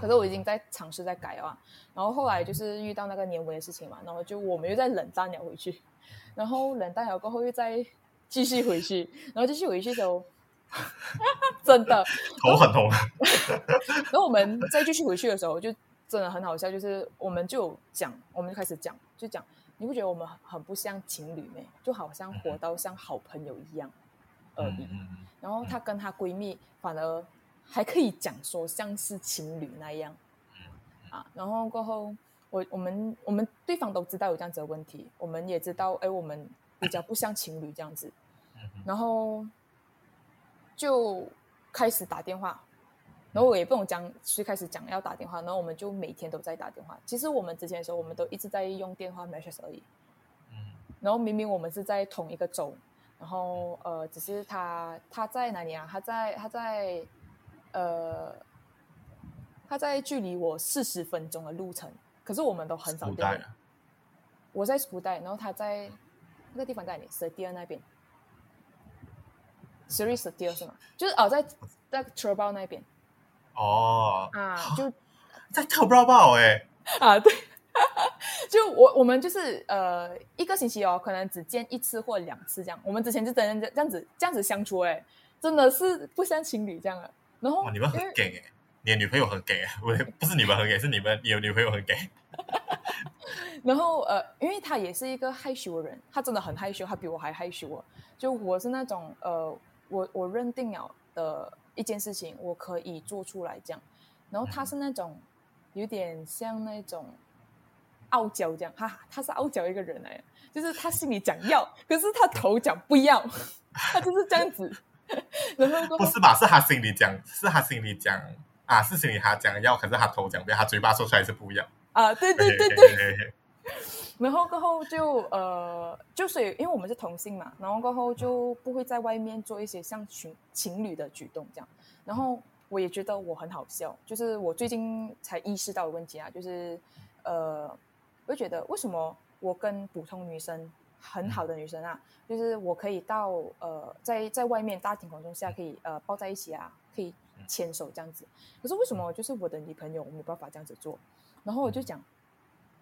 可是我已经在尝试在改啊。然后后来就是遇到那个年尾的事情嘛，然后就我们又在冷战了回去，然后冷战了过后又再继续回去，然后继续回去的时候，真的头很痛。然后我们再继续回去的时候，就真的很好笑，就是我们就讲，我们就开始讲，就讲。你不觉得我们很不像情侣吗？就好像活到像好朋友一样而已。然后她跟她闺蜜反而还可以讲说像是情侣那样啊。然后过后，我我们我们对方都知道有这样子的问题，我们也知道，哎，我们比较不像情侣这样子。然后就开始打电话。然后我也不懂讲，最开始讲要打电话，然后我们就每天都在打电话。其实我们之前的时候，我们都一直在用电话 message 而已。然后明明我们是在同一个州，然后呃，只是他他在哪里啊？他在他在呃他在距离我四十分钟的路程，可是我们都很少见。我在布袋，然后他在那个地方在哪里？塞蒂尔那边。Seri 塞蒂尔是吗？就是哦，在在 Trubal 那边。哦啊，就在跳包包哎 啊，对，就我我们就是呃一个星期哦，可能只见一次或两次这样。我们之前就真的这样子这样子相处哎，真的是不像情侣这样的。然后你们很 gay 哎，你的女朋友很 gay 不不是你们很 gay，是你们你的女朋友很 gay。然后呃，因为他也是一个害羞的人，他真的很害羞，他比我还害羞啊。就我是那种呃，我我认定了的。一件事情我可以做出来这样，然后他是那种有点像那种傲娇这样，哈，他是傲娇一个人哎，就是他心里讲要，可是他头讲不要，他就是这样子。然后不是吧？是他心里讲，是他心里讲啊，是心里他讲要，可是他头讲不要，他嘴巴说出来是不要啊。对对对对。然后过后就呃，就是因为我们是同性嘛，然后过后就不会在外面做一些像情情侣的举动这样。然后我也觉得我很好笑，就是我最近才意识到的问题啊，就是呃，我就觉得为什么我跟普通女生很好的女生啊，就是我可以到呃在在外面大庭广众下可以呃抱在一起啊，可以牵手这样子，可是为什么就是我的女朋友我没办法这样子做？然后我就讲。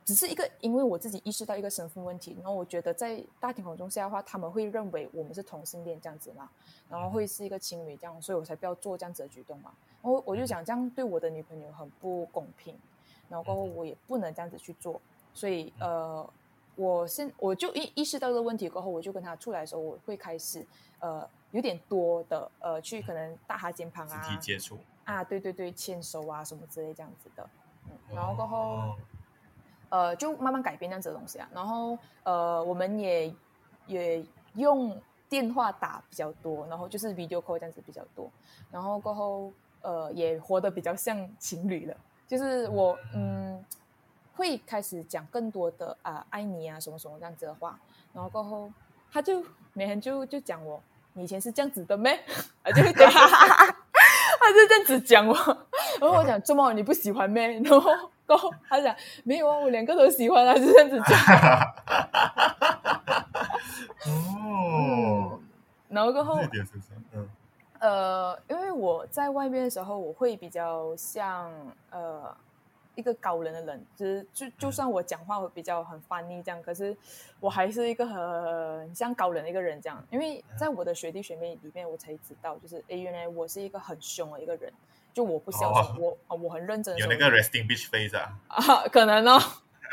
只是一个，因为我自己意识到一个身份问题，然后我觉得在大庭广众下的话，他们会认为我们是同性恋这样子嘛，然后会是一个情侣这样，所以我才不要做这样子的举动嘛。然后我就想这样对我的女朋友很不公平，然后过后我也不能这样子去做，所以呃，我现我就意意识到这个问题过后，我就跟他出来的时候，我会开始呃有点多的呃去可能搭他肩膀啊，肢体接触。啊，对对对，牵手啊什么之类这样子的，嗯，然后过后。呃，就慢慢改变这样子的东西啊，然后呃，我们也也用电话打比较多，然后就是 video call 这样子比较多，然后过后呃，也活得比较像情侣了，就是我嗯会开始讲更多的啊、爱你啊什么什么这样子的话，然后过后他就每天就就讲我，你以前是这样子的咩？啊，就会讲，他就这样子讲我，然后我讲怎么你不喜欢咩？然后。过后他讲没有啊，我两个都喜欢啊，就这样子讲。哦，然后过后，嗯，呃，因为我在外面的时候，我会比较像呃一个高冷的人，就是就就算我讲话会比较很 funny 这样，可是我还是一个很像高冷的一个人这样。因为在我的学弟学妹里面，我才知道，就是哎，原来我是一个很凶的一个人。就我不孝顺，我啊，我很认真。有那个 resting bitch face 啊？啊，可能哦。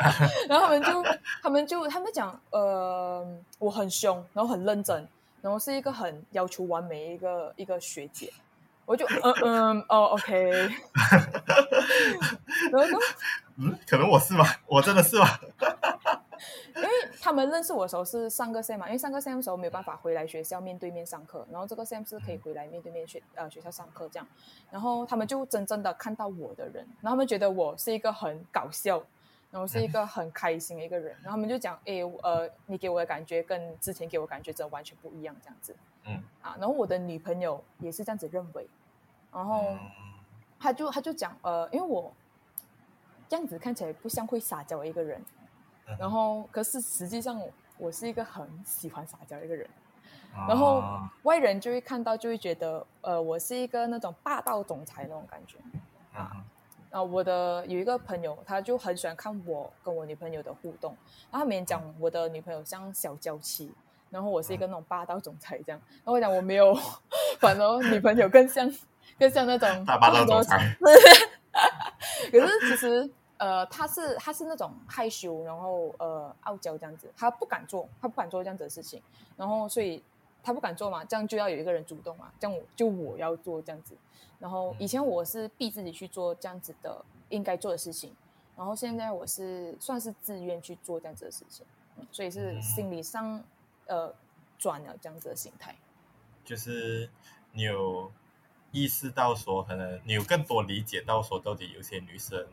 然后他们就，他们就，他们讲，呃，我很凶，然后很认真，然后是一个很要求完美一个一个学姐。我就，嗯嗯，哦，OK。然后，嗯，可能我是吗？我真的是吗？因为他们认识我的时候是上个 sem 嘛，因为上个 sem 的时候没有办法回来学校面对面上课，然后这个 sem 是可以回来面对面学呃学校上课这样，然后他们就真正的看到我的人，然后他们觉得我是一个很搞笑，然后是一个很开心的一个人，然后他们就讲，诶，呃，你给我的感觉跟之前给我感觉真的完全不一样这样子，嗯，啊，然后我的女朋友也是这样子认为，然后他就他就讲，呃，因为我这样子看起来不像会撒娇的一个人。然后，可是实际上我是一个很喜欢撒娇的一个人，啊、然后外人就会看到，就会觉得呃，我是一个那种霸道总裁那种感觉啊。啊，我的有一个朋友，他就很喜欢看我跟我女朋友的互动，然后他每天讲我的女朋友像小娇妻，然后我是一个那种霸道总裁这样。然后我讲我没有，反而女朋友更像更像那种大霸道总裁。可是其实呃，他是他是那种害羞，然后呃傲娇这样子，他不敢做，他不敢做这样子的事情，然后所以他不敢做嘛，这样就要有一个人主动嘛，这样我就我要做这样子。然后以前我是逼自己去做这样子的应该做的事情，然后现在我是算是自愿去做这样子的事情，嗯所以是心理上呃转了这样子的心态。就是你有意识到说，可能你有更多理解到说，到底有些女生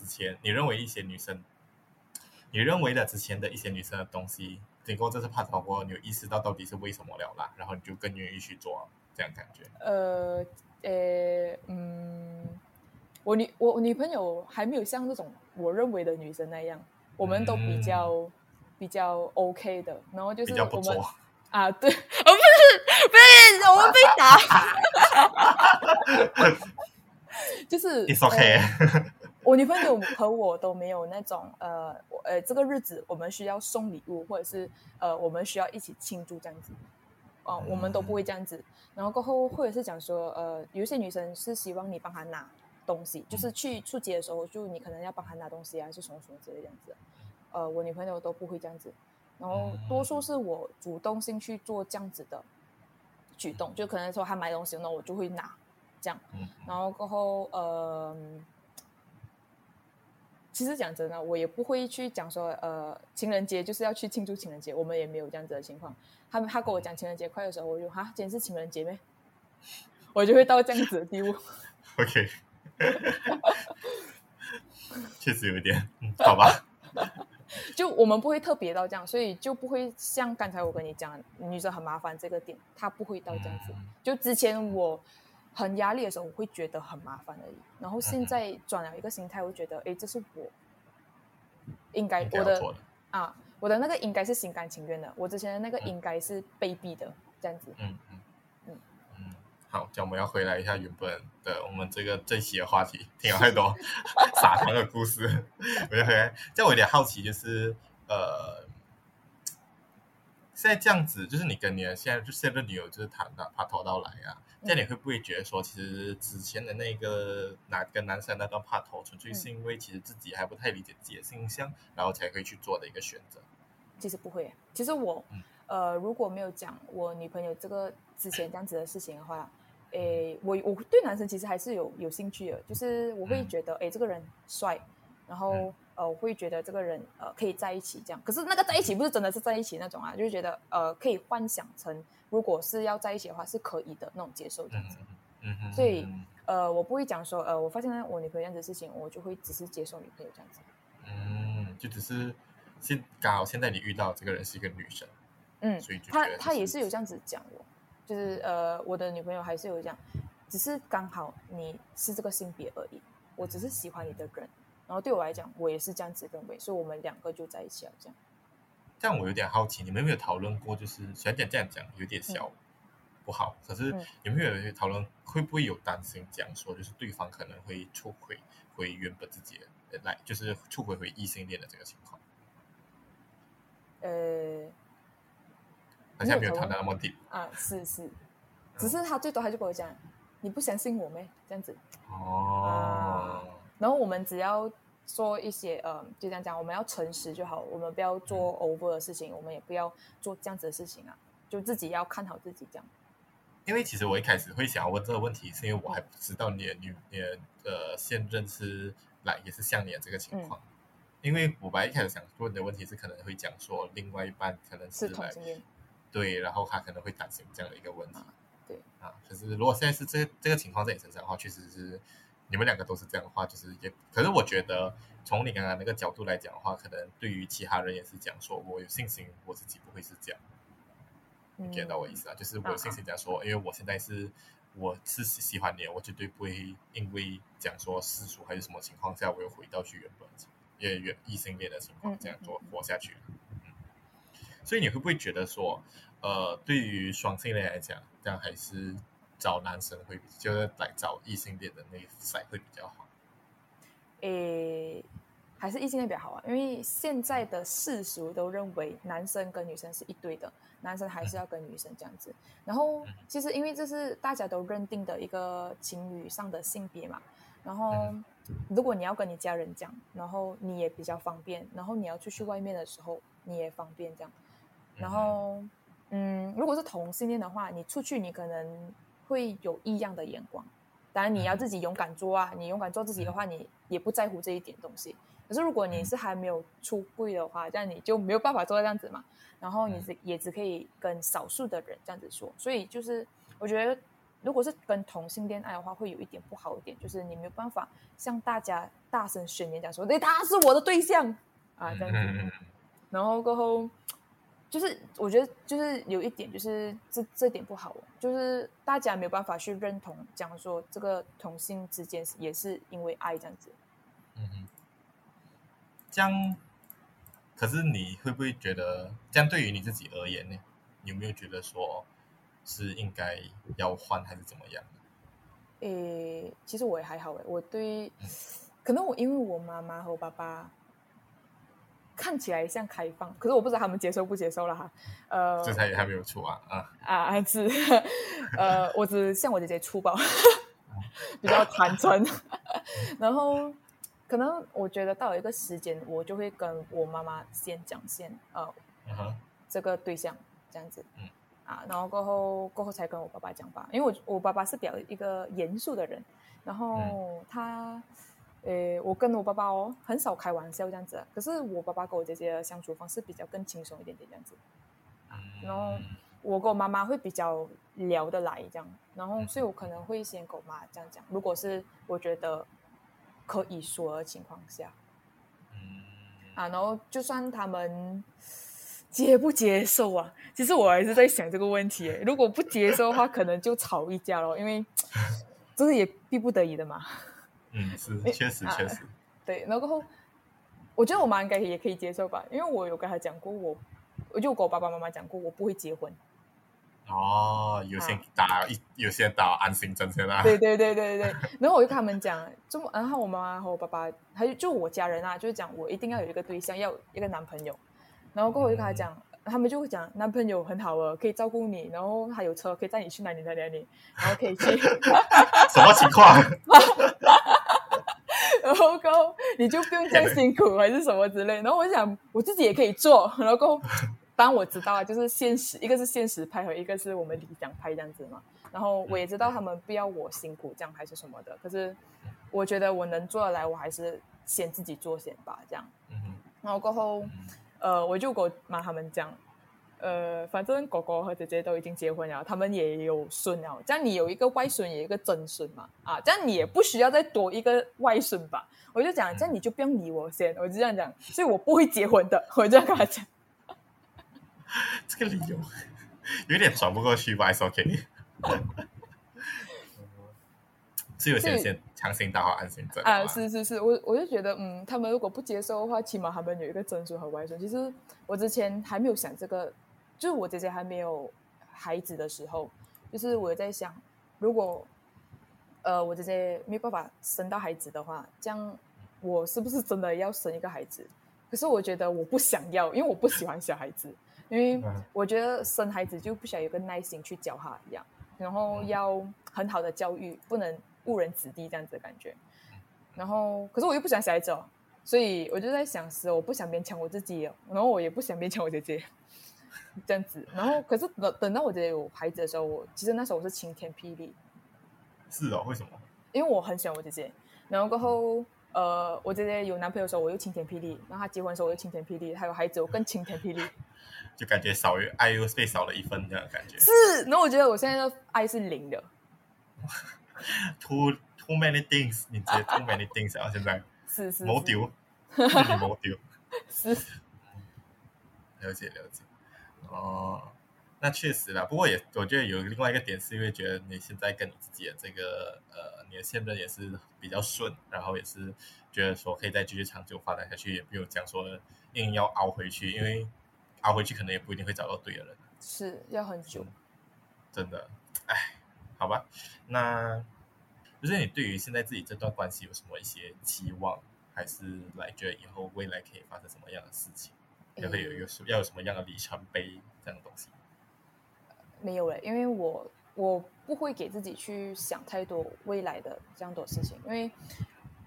之前你认为一些女生，你认为的之前的一些女生的东西，经过这次拍拖过后，你有意识到到底是为什么了啦，然后你就更愿意去做这样感觉。呃。呃，嗯，我女我女朋友还没有像这种我认为的女生那样，我们都比较、嗯、比较 OK 的，然后就是我们啊，对，我 不是不是我们被打，就是 It's OK，、呃、我女朋友和我都没有那种呃呃，这个日子我们需要送礼物，或者是呃我们需要一起庆祝这样子。哦，我们都不会这样子。然后过后，或者是讲说，呃，有一些女生是希望你帮她拿东西，就是去出街的时候，就你可能要帮她拿东西啊，还是什么什么之类这样子。呃，我女朋友都不会这样子。然后多数是我主动性去做这样子的举动，就可能说她买东西，那我就会拿这样。然后过后，呃。其实讲真的，我也不会去讲说，呃，情人节就是要去庆祝情人节，我们也没有这样子的情况。他们他跟我讲情人节快乐的时候，我就哈，今天是情人节咩？我就会到这样子的地步。OK，确实有一点，嗯，好吧。就我们不会特别到这样，所以就不会像刚才我跟你讲，女生很麻烦这个点，她不会到这样子。就之前我。很压力的时候，我会觉得很麻烦而已。然后现在转了一个心态，我会觉得，哎，这是我应该，应该我的啊，我的那个应该是心甘情愿的。我之前的那个应该是被逼的，这样子。嗯嗯嗯嗯。好，这样我们要回来一下原本的我们这个这期的话题，听了太多 撒糖的故事。我就回来，这样我有点好奇，就是呃，现在这样子，就是你跟你的现在就现任女友，就是谈到他拖到来啊。这样你会不会觉得说，其实之前的那个哪跟男生那段拍拖，纯粹是因为其实自己还不太理解自己的性向，然后才可以去做的一个选择？其实不会，其实我、嗯、呃如果没有讲我女朋友这个之前这样子的事情的话，诶，我我对男生其实还是有有兴趣的，就是我会觉得诶这个人帅，然后、嗯、呃我会觉得这个人呃可以在一起这样，可是那个在一起不是真的是在一起那种啊，就是觉得呃可以幻想成。如果是要在一起的话，是可以的那种接受这样子，嗯嗯，所以呃，我不会讲说呃，我发现我女朋友这样子的事情，我就会只是接受女朋友这样子，嗯，就只是现刚好现在你遇到这个人是一个女生，嗯，所以就他他也是有这样子讲我，就是呃，我的女朋友还是有这样，只是刚好你是这个性别而已，我只是喜欢你的人，然后对我来讲，我也是这样子认为，所以我们两个就在一起了这样。这样我有点好奇，你们有没有讨论过？就是虽然讲这样讲有点小不好，嗯、可是有没有讨论会不会有担心讲说，就是对方可能会出轨回原本自己的来，就是出轨回异性恋的这个情况？呃，好像没有谈到那么低啊，是是，只是他最多他就跟我讲，嗯、你不相信我咩？这样子哦、啊，然后我们只要。说一些呃，就这样讲，我们要诚实就好，我们不要做 over 的事情，我们也不要做这样子的事情啊，就自己要看好自己这样。因为其实我一开始会想要问这个问题，是因为我还不知道你的女、你的呃现任是来也是像你的这个情况。嗯、因为我本来一开始想问的问题是可能会讲说另外一半可能是来是对，然后他可能会担心这样的一个问题。啊对啊，可是如果现在是这这个情况在你身上的话，确实是。你们两个都是这样的话，就是也，可是我觉得从你刚刚那个角度来讲的话，可能对于其他人也是讲说，我有信心我自己不会是这样。你 get 到我意思啊？就是我有信心讲说，因为我现在是我是喜欢你，我绝对不会因为讲说世俗还是什么情况下，我又回到去原本也原异性恋的情况这样做活下去。嗯所以你会不会觉得说，呃，对于双性恋来讲，这样还是找男生会，就是来找异性恋的那一赛会比较好？诶。还是异性恋比较好啊，因为现在的世俗都认为男生跟女生是一对的，男生还是要跟女生这样子。然后其实因为这是大家都认定的一个情侣上的性别嘛，然后如果你要跟你家人讲，然后你也比较方便，然后你要出去外面的时候你也方便这样。然后嗯，如果是同性恋的话，你出去你可能会有异样的眼光，当然你要自己勇敢做啊，你勇敢做自己的话，你也不在乎这一点东西。可是如果你是还没有出柜的话，这样你就没有办法做到这样子嘛。然后你只也只可以跟少数的人这样子说。所以就是我觉得，如果是跟同性恋爱的话，会有一点不好一点，就是你没有办法向大家大声宣言讲说，对，他是我的对象啊，这样子。然后过后就是我觉得就是有一点就是这这点不好，就是大家没有办法去认同讲说这个同性之间也是因为爱这样子。嗯哼。这样，可是你会不会觉得，这样对于你自己而言呢？你有没有觉得说，是应该要换还是怎么样？诶，其实我也还好诶，我对，嗯、可能我因为我妈妈和我爸爸看起来像开放，可是我不知道他们接受不接受了哈。呃，这才也还没有出啊啊 啊！是，呃，我只像我姐姐粗暴，比较坦诚，然后。可能我觉得到了一个时间，我就会跟我妈妈先讲先，呃，uh. 这个对象这样子，嗯、啊，然后过后过后才跟我爸爸讲吧，因为我我爸爸是比较一个严肃的人，然后他，呃、嗯，我跟我爸爸哦很少开玩笑这样子，可是我爸爸跟我姐姐的相处方式比较更轻松一点点这样子，然后我跟我妈妈会比较聊得来这样，然后所以我可能会先跟我妈这样讲，如果是我觉得。可以说的情况下，嗯，啊，然后就算他们接不接受啊，其实我还是在想这个问题。如果不接受的话，可能就吵一架咯，因为 这是也逼不得已的嘛。嗯，是，确实确实。对，然后我觉得我妈应该也可以接受吧，因为我有跟她讲过，我我就跟我爸爸妈妈讲过，我不会结婚。哦，有些打一，啊、有些打安心针先啦。对对对对对，然后我就跟他们讲，这么然后我妈妈和我爸爸，还有就我家人啊，就是讲我一定要有一个对象，要有一个男朋友。然后过后我就跟他讲，嗯、他们就会讲男朋友很好啊，可以照顾你，然后他有车可以带你去哪里哪里哪里，然后可以去。什么情况？然后你就不用这样辛苦还是什么之类。然后我就想我自己也可以做，然后。当我知道啊，就是现实，一个是现实派和一个是我们理想派这样子嘛。然后我也知道他们不要我辛苦这样还是什么的，可是我觉得我能做得来，我还是先自己做先吧，这样。然后过后，呃，我就跟我妈他们讲，呃，反正哥哥和姐姐都已经结婚了，他们也有孙了，这样你有一个外孙，也有一个曾孙嘛，啊，这样你也不需要再多一个外孙吧？我就讲，这样你就不用理我先，我就这样讲，所以我不会结婚的，我就跟他讲。这个理由有点转不过去吧？OK？是有些先强行打好安心针啊！是是是，我我就觉得，嗯，他们如果不接受的话，起码他们有一个曾孙和外孙。其实我之前还没有想这个，就是我姐姐还没有孩子的时候，就是我在想，如果呃我姐姐没有办法生到孩子的话，这样我是不是真的要生一个孩子？可是我觉得我不想要，因为我不喜欢小孩子。因为我觉得生孩子就不需要有个耐心去教他一样，然后要很好的教育，不能误人子弟这样子的感觉。然后，可是我又不喜欢小孩子哦，所以我就在想，是我不想勉强我自己，然后我也不想勉强我姐姐 这样子。然后，可是等等到我姐姐有孩子的时候，我其实那时候我是晴天霹雳。是哦，为什么？因为我很喜欢我姐姐，然后过后。呃，我姐姐有男朋友的时候，我又晴天霹雳；然后她结婚的时候，我又晴天霹雳；她有孩子，我更晴天霹雳。就感觉少于爱又被少了一分这样的感觉。是，那我觉得我现在的爱是零的。Too too many things，你直接 too many things 啊！现在是是没丢，没丢，是了解了解哦。那确实啦，不过也我觉得有另外一个点，是因为觉得你现在跟你自己的这个呃，你的现任也是比较顺，然后也是觉得说可以再继续长久发展下去，也不用讲说硬要熬回去，因为熬回去可能也不一定会找到对的人，是要很久，真的，哎，好吧，那就是你对于现在自己这段关系有什么一些期望，还是来觉得以后未来可以发生什么样的事情，也会有有要有什么样的里程碑这样的东西？没有嘞，因为我我不会给自己去想太多未来的这样多事情，因为。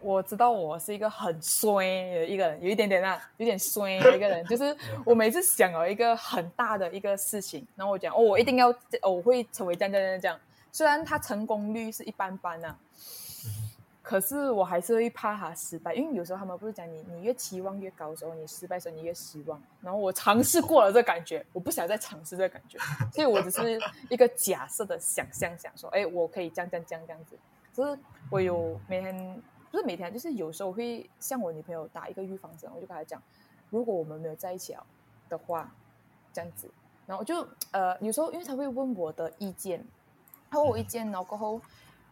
我知道我是一个很衰的一个人，有一点点啊，有点衰的一个人。就是我每次想有一个很大的一个事情，然后我讲哦，我一定要，哦，我会成为这样这样这样。虽然它成功率是一般般啊，可是我还是会怕他失败，因为有时候他们不是讲你，你越期望越高的时候，你失败的时候你越失望。然后我尝试过了这感觉，我不想再尝试这感觉，所以我只是一个假设的想象，想说，哎，我可以这样这样这样这样子。就是我有每天。不是每天，就是有时候会向我女朋友打一个预防针，我就跟她讲，如果我们没有在一起啊的话，这样子，然后就呃有时候因为她会问我的意见，她问我意见，然后过后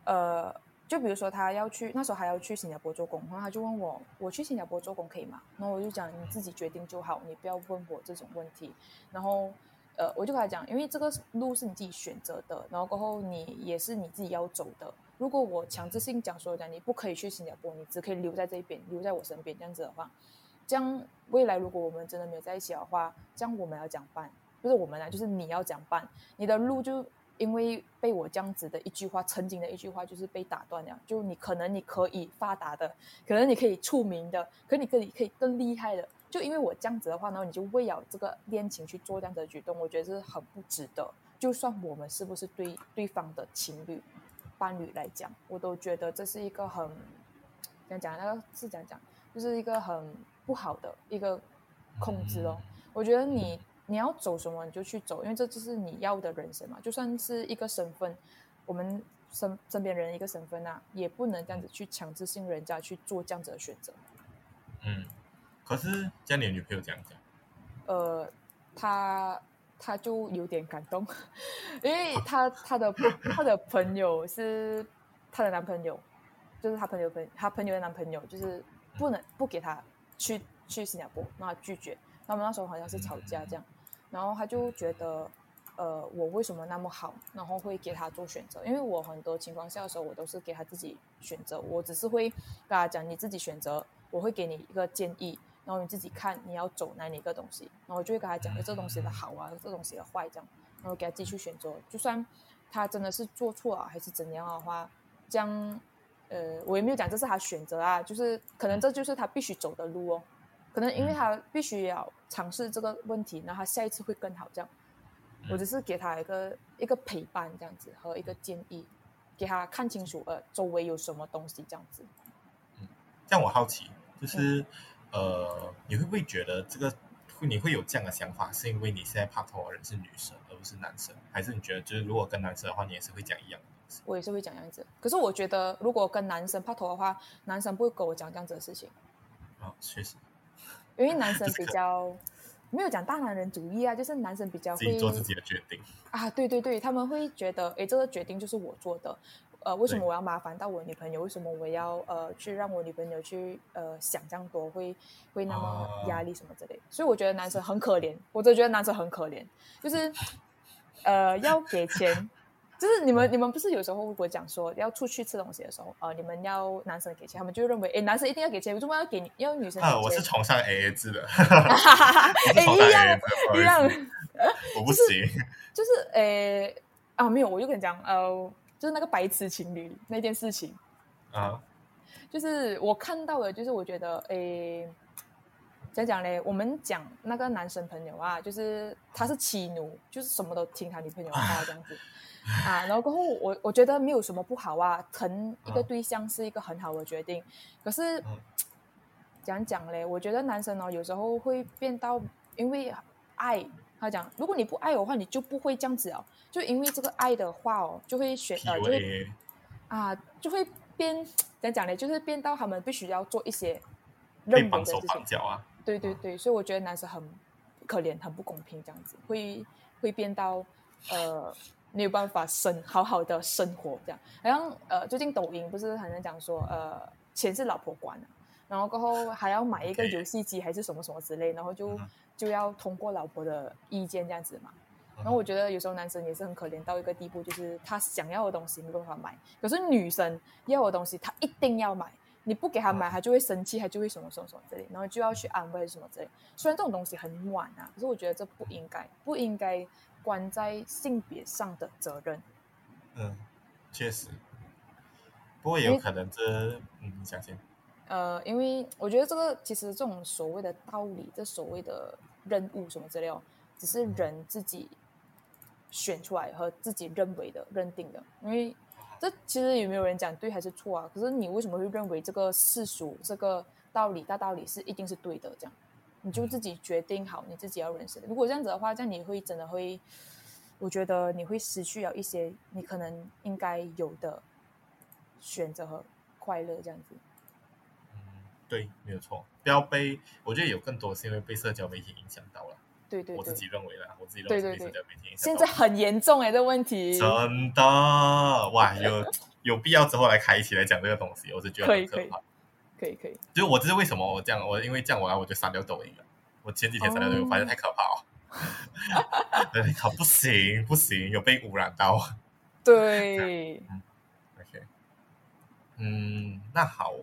呃就比如说他要去那时候还要去新加坡做工，然后他就问我，我去新加坡做工可以吗？然后我就讲你自己决定就好，你不要问我这种问题，然后。呃，我就跟他讲，因为这个路是你自己选择的，然后过后你也是你自己要走的。如果我强制性讲说讲你不可以去新加坡，你只可以留在这边，留在我身边这样子的话，这样未来如果我们真的没有在一起的话，这样我们要讲办，不是我们啊，就是你要讲办，你的路就因为被我这样子的一句话，曾经的一句话就是被打断了。就你可能你可以发达的，可能你可以出名的，可你可以可以更厉害的。就因为我这样子的话，然后你就为了这个恋情去做这样子的举动，我觉得是很不值得。就算我们是不是对对方的情侣、伴侣来讲，我都觉得这是一个很讲讲？那个是讲讲？就是一个很不好的一个控制哦。我觉得你你要走什么你就去走，因为这就是你要的人生嘛。就算是一个身份，我们身身边人一个身份啊，也不能这样子去强制性人家去做这样子的选择。嗯。可是，像你女朋友这样讲，呃，她她就有点感动，因为 她她的她的朋友是她的男朋友，就是她朋友朋她朋友的男朋友，就是不能不给她去去新加坡，让他拒绝。他们那时候好像是吵架这样，然后他就觉得，呃，我为什么那么好，然后会给他做选择？因为我很多情况下的时候，我都是给他自己选择，我只是会跟他讲，你自己选择，我会给你一个建议。然后你自己看你要走哪一个东西，然后我就会跟他讲，这东西的好啊，这东西的坏，这样，然后给他继续选择。就算他真的是做错啊，还是怎样的话，这样，呃，我也没有讲这是他选择啊，就是可能这就是他必须走的路哦。可能因为他必须要尝试这个问题，然后他下一次会更好。这样，我只是给他一个一个陪伴，这样子和一个建议，给他看清楚呃周围有什么东西，这样子。嗯，这样我好奇就是。嗯呃，你会不会觉得这个你会有这样的想法，是因为你现在拍拖的人是女生而不是男生，还是你觉得就是如果跟男生的话，你也是会讲一样的东西？我也是会讲这样子，可是我觉得如果跟男生拍拖的话，男生不会跟我讲这样子的事情。哦，确实，因为男生比较 没有讲大男人主义啊，就是男生比较会做自己的决定啊，对对对，他们会觉得，哎，这个决定就是我做的。呃，为什么我要麻烦到我女朋友？为什么我要呃去让我女朋友去呃想这样多，会会那么压力什么之类？所以我觉得男生很可怜，我就觉得男生很可怜，就是呃要给钱，就是你们你们不是有时候如果讲说要出去吃东西的时候，呃你们要男生给钱，他们就认为哎男生一定要给钱，为什么要给你要女生？啊，我是崇尚 A A 制的，哎一样一样，我不行，就是呃啊没有，我就跟你讲呃。就是那个白痴情侣那件事情啊，就是我看到的，就是我觉得，诶，怎样讲嘞？我们讲那个男生朋友啊，就是他是妻奴，就是什么都听他女朋友的话这样子啊。然后过后我我觉得没有什么不好啊，疼一个对象是一个很好的决定。可是怎样讲嘞？我觉得男生哦，有时候会变到因为爱。他讲，如果你不爱我的话，你就不会这样子哦。就因为这个爱的话哦，就会选呃，就会啊，就会变怎样讲呢？就是变到他们必须要做一些任务的事情。啊。对对对，所以我觉得男生很可怜，很不公平，这样子会会变到呃没有办法生好好的生活这样。好像呃，最近抖音不是很常讲说呃，钱是老婆管的。然后过后还要买一个游戏机还是什么什么之类，然后就就要通过老婆的意见这样子嘛。然后我觉得有时候男生也是很可怜到一个地步，就是他想要的东西没办法买，可是女生要的东西他一定要买，你不给他买，他就会生气，他就会什么什么什么之类，然后就要去安慰什么之类。虽然这种东西很暖啊，可是我觉得这不应该，不应该关在性别上的责任。嗯，确实。不过也有可能这，嗯，你相信？呃，因为我觉得这个其实这种所谓的道理，这所谓的任务什么之类，只是人自己选出来和自己认为的、认定的。因为这其实有没有人讲对还是错啊？可是你为什么会认为这个世俗、这个道理、大道理是一定是对的？这样你就自己决定好你自己要认识的。如果这样子的话，这样你会真的会，我觉得你会失去了一些你可能应该有的选择和快乐，这样子。对，没有错。不要被，我觉得有更多是因为被社交媒体影响到了。对对，对，我自己认为啦，我自己认为被社交媒体影响到。现在很严重哎，这个问题。真的哇，有有必要之后来开一起来讲这个东西，我是觉得很可怕。可以可以。可以可以就是我这是为什么我这样，我因为这样我来我就删掉抖音了。我前几天删掉抖音，我发现太可怕了。对，好不行不行，有被污染到。对。嗯。OK。嗯，那好。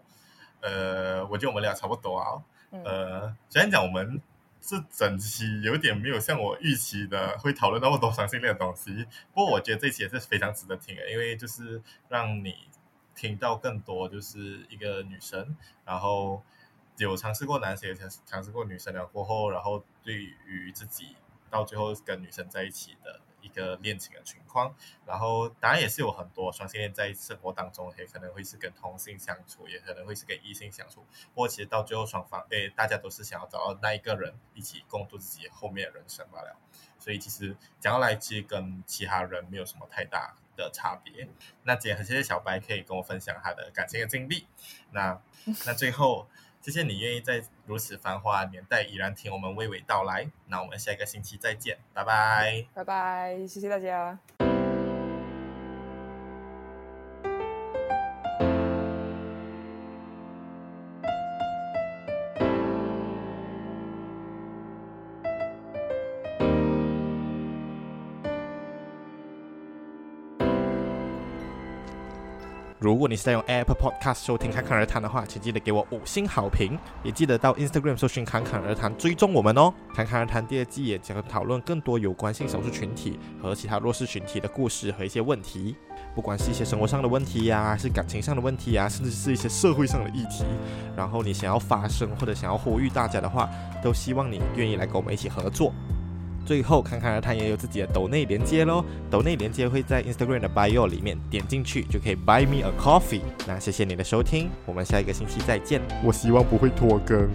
呃，我觉得我们俩差不多啊。呃，虽然讲我们这整期有点没有像我预期的会讨论那么多双性恋的东西，不过我觉得这期也是非常值得听的，因为就是让你听到更多，就是一个女生，然后有尝试过男生，也尝尝试过女生了过后，然后对于自己到最后跟女生在一起的。一个恋情的情况，然后当然也是有很多双性恋在生活当中，也可能会是跟同性相处，也可能会是跟异性相处。不过其实到最后双方，诶，大家都是想要找到那一个人一起共度自己后面的人生罢了。所以其实讲到来，其实跟其他人没有什么太大的差别。那今天很谢谢小白可以跟我分享他的感情的经历。那那最后。谢谢你愿意在如此繁华年代依然听我们娓娓道来。那我们下一个星期再见，拜拜，拜拜，谢谢大家。如果你是在用 Apple Podcast 收听《侃侃而谈》的话，请记得给我五星好评，也记得到 Instagram 搜寻“侃侃而谈”追踪我们哦。《侃侃而谈》第二季也将讨论更多有关性少数群体和其他弱势群体的故事和一些问题，不管是一些生活上的问题呀、是感情上的问题呀、甚至是一些社会上的议题。然后你想要发声或者想要呼吁大家的话，都希望你愿意来跟我们一起合作。最后，看看它也有自己的抖内连接喽，抖内连接会在 Instagram 的 bio 里面，点进去就可以 buy me a coffee。那谢谢你的收听，我们下一个星期再见。我希望不会拖更。